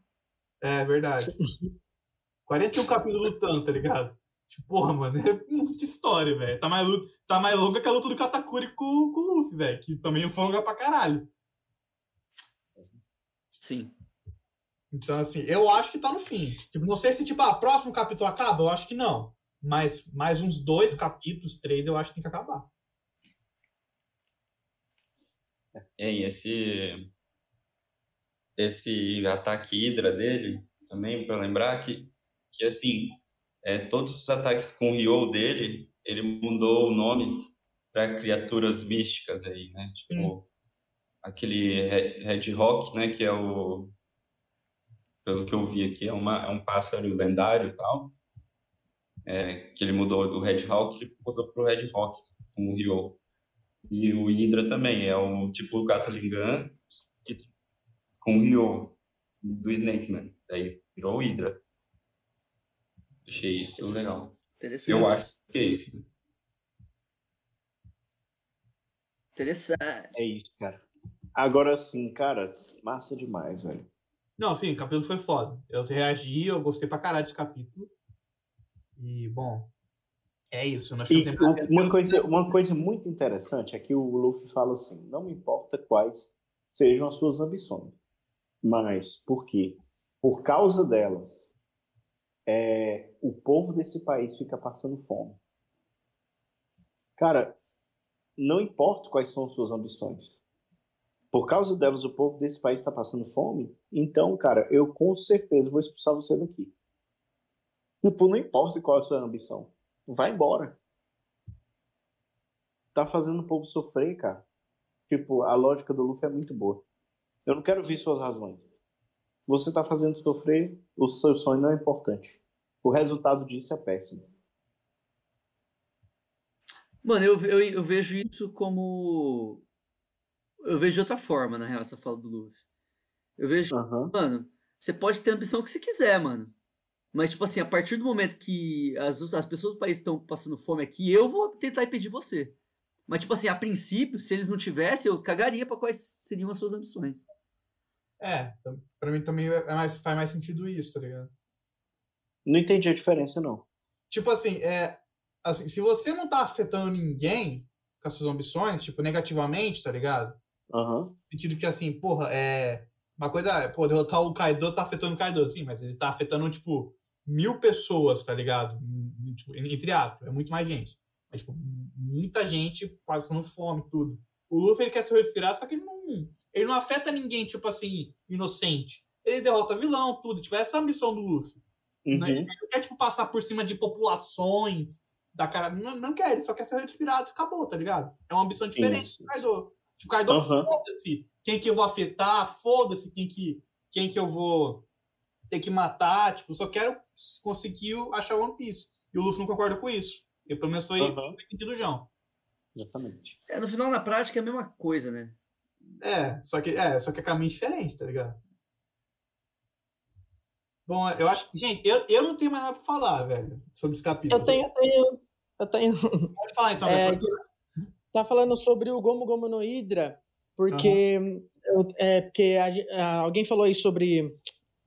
[SPEAKER 1] É verdade. 41 capítulos lutando, tá ligado? Tipo, porra, mano, é muita história, velho. Tá mais, tá mais longa que a luta do Katakuri com, com o Luffy, velho. Que também foi longa pra caralho.
[SPEAKER 2] Sim.
[SPEAKER 1] Então, assim, eu acho que tá no fim. Tipo, não sei se, tipo, ah, próximo capítulo acaba, eu acho que não. Mas mais uns dois capítulos, três, eu acho que tem que acabar.
[SPEAKER 3] É, e esse esse ataque Hydra dele também para lembrar que que assim é, todos os ataques com o Ryo dele ele mudou o nome para criaturas místicas aí né tipo aquele Red Rock né que é o pelo que eu vi aqui, é, uma, é um pássaro lendário e tal. É, que ele mudou do Red Hawk, ele mudou pro Red Hawk, como o Ryo. E o Hydra também, é o tipo Gatling Gun que, com o Ryo, do Snake Man. Daí virou o Hydra. Achei isso legal.
[SPEAKER 2] Interessante.
[SPEAKER 3] Eu acho que é isso. né?
[SPEAKER 2] Interessante.
[SPEAKER 5] É isso, cara. Agora sim, cara, massa demais, velho.
[SPEAKER 1] Não, sim, o capítulo foi foda. Eu reagi, eu gostei pra caralho desse capítulo. E, bom, é isso. Nós
[SPEAKER 5] E uma coisa, uma coisa muito interessante é que o Luffy fala assim: não me importa quais sejam as suas ambições, mas por quê? Por causa delas, é, o povo desse país fica passando fome. Cara, não importa quais são as suas ambições. Por causa delas, o povo desse país está passando fome. Então, cara, eu com certeza vou expulsar você daqui. Tipo, não importa qual é a sua ambição. Vai embora. Tá fazendo o povo sofrer, cara. Tipo, a lógica do Luffy é muito boa. Eu não quero ver suas razões. Você tá fazendo sofrer, o seu sonho não é importante. O resultado disso é péssimo.
[SPEAKER 2] Mano, eu, eu, eu vejo isso como. Eu vejo de outra forma, na real, essa fala do Luffy. Eu vejo,
[SPEAKER 5] Aham.
[SPEAKER 2] mano, você pode ter a ambição que você quiser, mano. Mas, tipo assim, a partir do momento que as, as pessoas do país estão passando fome aqui, eu vou tentar impedir você. Mas, tipo assim, a princípio, se eles não tivessem, eu cagaria pra quais seriam as suas ambições.
[SPEAKER 1] É, pra mim também é mais, faz mais sentido isso, tá ligado?
[SPEAKER 5] Não entendi a diferença, não.
[SPEAKER 1] Tipo assim, é, assim, se você não tá afetando ninguém com as suas ambições, tipo, negativamente, tá ligado?
[SPEAKER 5] Aham.
[SPEAKER 1] No sentido que, assim, porra, é. Uma coisa é, pô, derrotar o Kaido tá afetando o Kaido, sim, mas ele tá afetando, tipo, mil pessoas, tá ligado? Hum, tipo, entre aspas, é muito mais gente. Mas, tipo, muita gente passando fome tudo. O Luffy, ele quer ser respirado, só que ele não. Ele não afeta ninguém, tipo assim, inocente. Ele derrota vilão, tudo. Tipo, essa é a missão do Luffy. Né?
[SPEAKER 5] Uhum.
[SPEAKER 1] Ele não quer, tipo, passar por cima de populações da cara. Não, não quer, ele só quer ser respirado acabou, tá ligado? É uma ambição diferente do Kaido. Tipo, o Kaido,
[SPEAKER 5] Aham.
[SPEAKER 1] foda-se quem que eu vou afetar, foda-se quem que, quem que eu vou ter que matar. Tipo, só quero conseguir achar One Piece. E o Luffy não concorda com isso. E pelo menos foi sentido do João.
[SPEAKER 5] Exatamente.
[SPEAKER 2] É, no final, na prática, é a mesma coisa, né?
[SPEAKER 1] É, só que é, só que é caminho diferente, tá ligado? Bom, eu acho que. Gente, eu, eu não tenho mais nada pra falar, velho, sobre esse capítulo.
[SPEAKER 4] Eu tenho, eu tenho, eu tenho.
[SPEAKER 1] Pode falar então,
[SPEAKER 4] É,
[SPEAKER 1] Gaspar.
[SPEAKER 4] Tá falando sobre o Gomu Gomu no Hydra, porque, eu- é, porque a ah, alguém falou aí sobre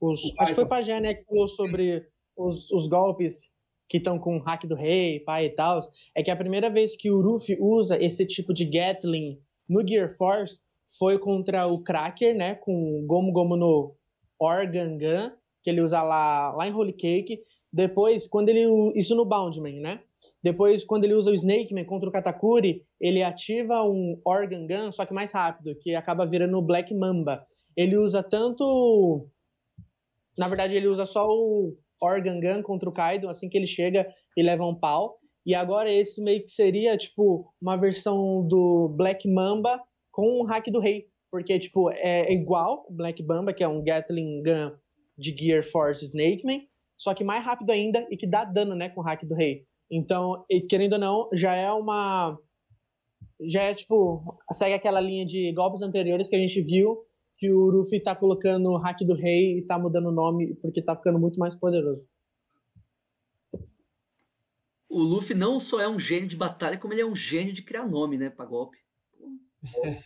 [SPEAKER 4] os.
[SPEAKER 1] O
[SPEAKER 4] Acho que foi o Pajé, né, que falou sobre os, os golpes que estão com o hack do rei, pai e tal. É que a primeira vez que o Ruffy usa esse tipo de Gatling no Gear Force foi contra o Cracker, né, com o Gomu Gomu no Organ Gun, que ele usa lá, lá em Holy Cake. Depois, quando ele. Isso no Boundman, né? Depois, quando ele usa o Snake Man contra o Katakuri, ele ativa um Organ Gun, só que mais rápido, que acaba virando o Black Mamba. Ele usa tanto. Na verdade, ele usa só o Organ Gun contra o Kaido, assim que ele chega e leva um pau. E agora esse meio que seria, tipo, uma versão do Black Mamba com o hack do rei. Porque, tipo, é igual o Black Mamba, que é um Gatling Gun de Gear Force Snake Man, só que mais rápido ainda e que dá dano, né, com o hack do rei. Então, e querendo ou não, já é uma. Já é tipo. Segue aquela linha de golpes anteriores que a gente viu que o Ruffy tá colocando o hack do rei e tá mudando o nome porque tá ficando muito mais poderoso.
[SPEAKER 2] O Luffy não só é um gênio de batalha, como ele é um gênio de criar nome, né, pra golpe.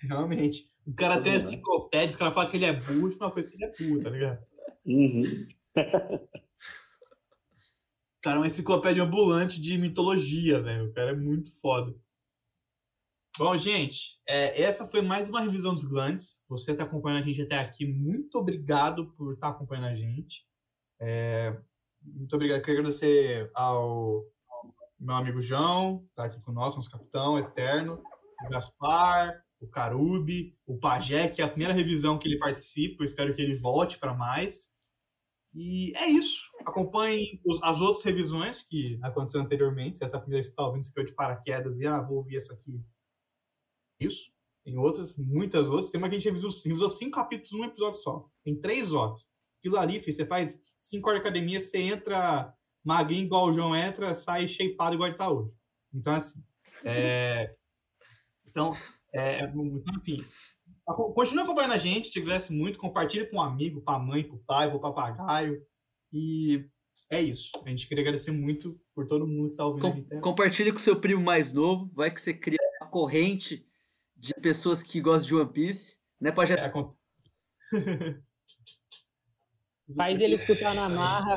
[SPEAKER 1] Realmente. O cara tem enciclopédia, os caras falam que ele é burro, a última coisa que ele é burro, tá ligado?
[SPEAKER 5] Uhum.
[SPEAKER 1] Cara é uma enciclopédia ambulante de mitologia, velho. O cara é muito foda. Bom, gente, é, essa foi mais uma revisão dos Glands. Você está acompanhando a gente até aqui. Muito obrigado por estar acompanhando a gente. É, muito obrigado. Quero agradecer ao, meu amigo João, tá aqui conosco, nosso capitão eterno, o Gaspar, o Carubi, o Pajé, que é a primeira revisão que ele participa. Eu espero que ele volte para mais. E é isso. Acompanhe os- as outras revisões que aconteceram anteriormente. Se essa primeira que você está ouvindo, você caiu de paraquedas e ah, vou ouvir essa aqui. Isso. Tem outras, muitas outras. Tem uma que a gente revisou, revisou cinco capítulos num episódio só. Tem três obras. Aquilo ali, filho, você faz cinco horas de academia, você entra magrinho igual o João entra, sai shapeado igual ele tá hoje. Então, assim, é... Então, é, então, assim, continua acompanhando a gente, te agradece muito, compartilha com um amigo, para a mãe, para o pai, para o papagaio, e é isso. A gente queria agradecer muito por todo mundo que tá ouvindo a
[SPEAKER 2] Com,
[SPEAKER 1] gente.
[SPEAKER 2] compartilha com seu primo mais novo, vai que você cria uma corrente de pessoas que gostam de One Piece, né, Pajé?
[SPEAKER 1] É, com-
[SPEAKER 4] Faz ele escutar na marra.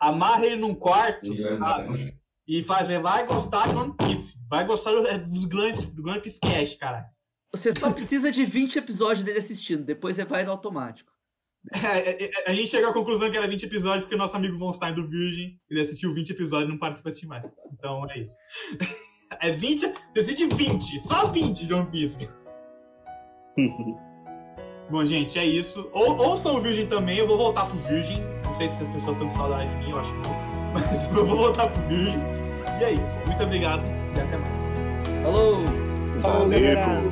[SPEAKER 1] Amarra ele num quarto sabe? e faz, vai gostar de One Piece. Vai gostar do- é, dos grandes, do One Piece Cast, cara.
[SPEAKER 2] Você só precisa de 20 episódios dele assistindo, depois você vai no automático.
[SPEAKER 1] É, é, é, a gente chegou à conclusão que era 20 episódios porque nosso amigo Von Stein do Virgin, ele assistiu 20 episódios e não para de assistir mais. Então é isso. É 20, decide 20, só 20 de One Piece. Bom, gente, é isso. Ou, ouçam o Virgin também, eu vou voltar pro Virgin. Não sei se as pessoas estão com saudade de mim, eu acho que não. Mas eu vou voltar pro Virgin. E é isso. Muito obrigado e até mais.
[SPEAKER 2] Falou!
[SPEAKER 4] Falou, galera.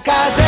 [SPEAKER 6] 風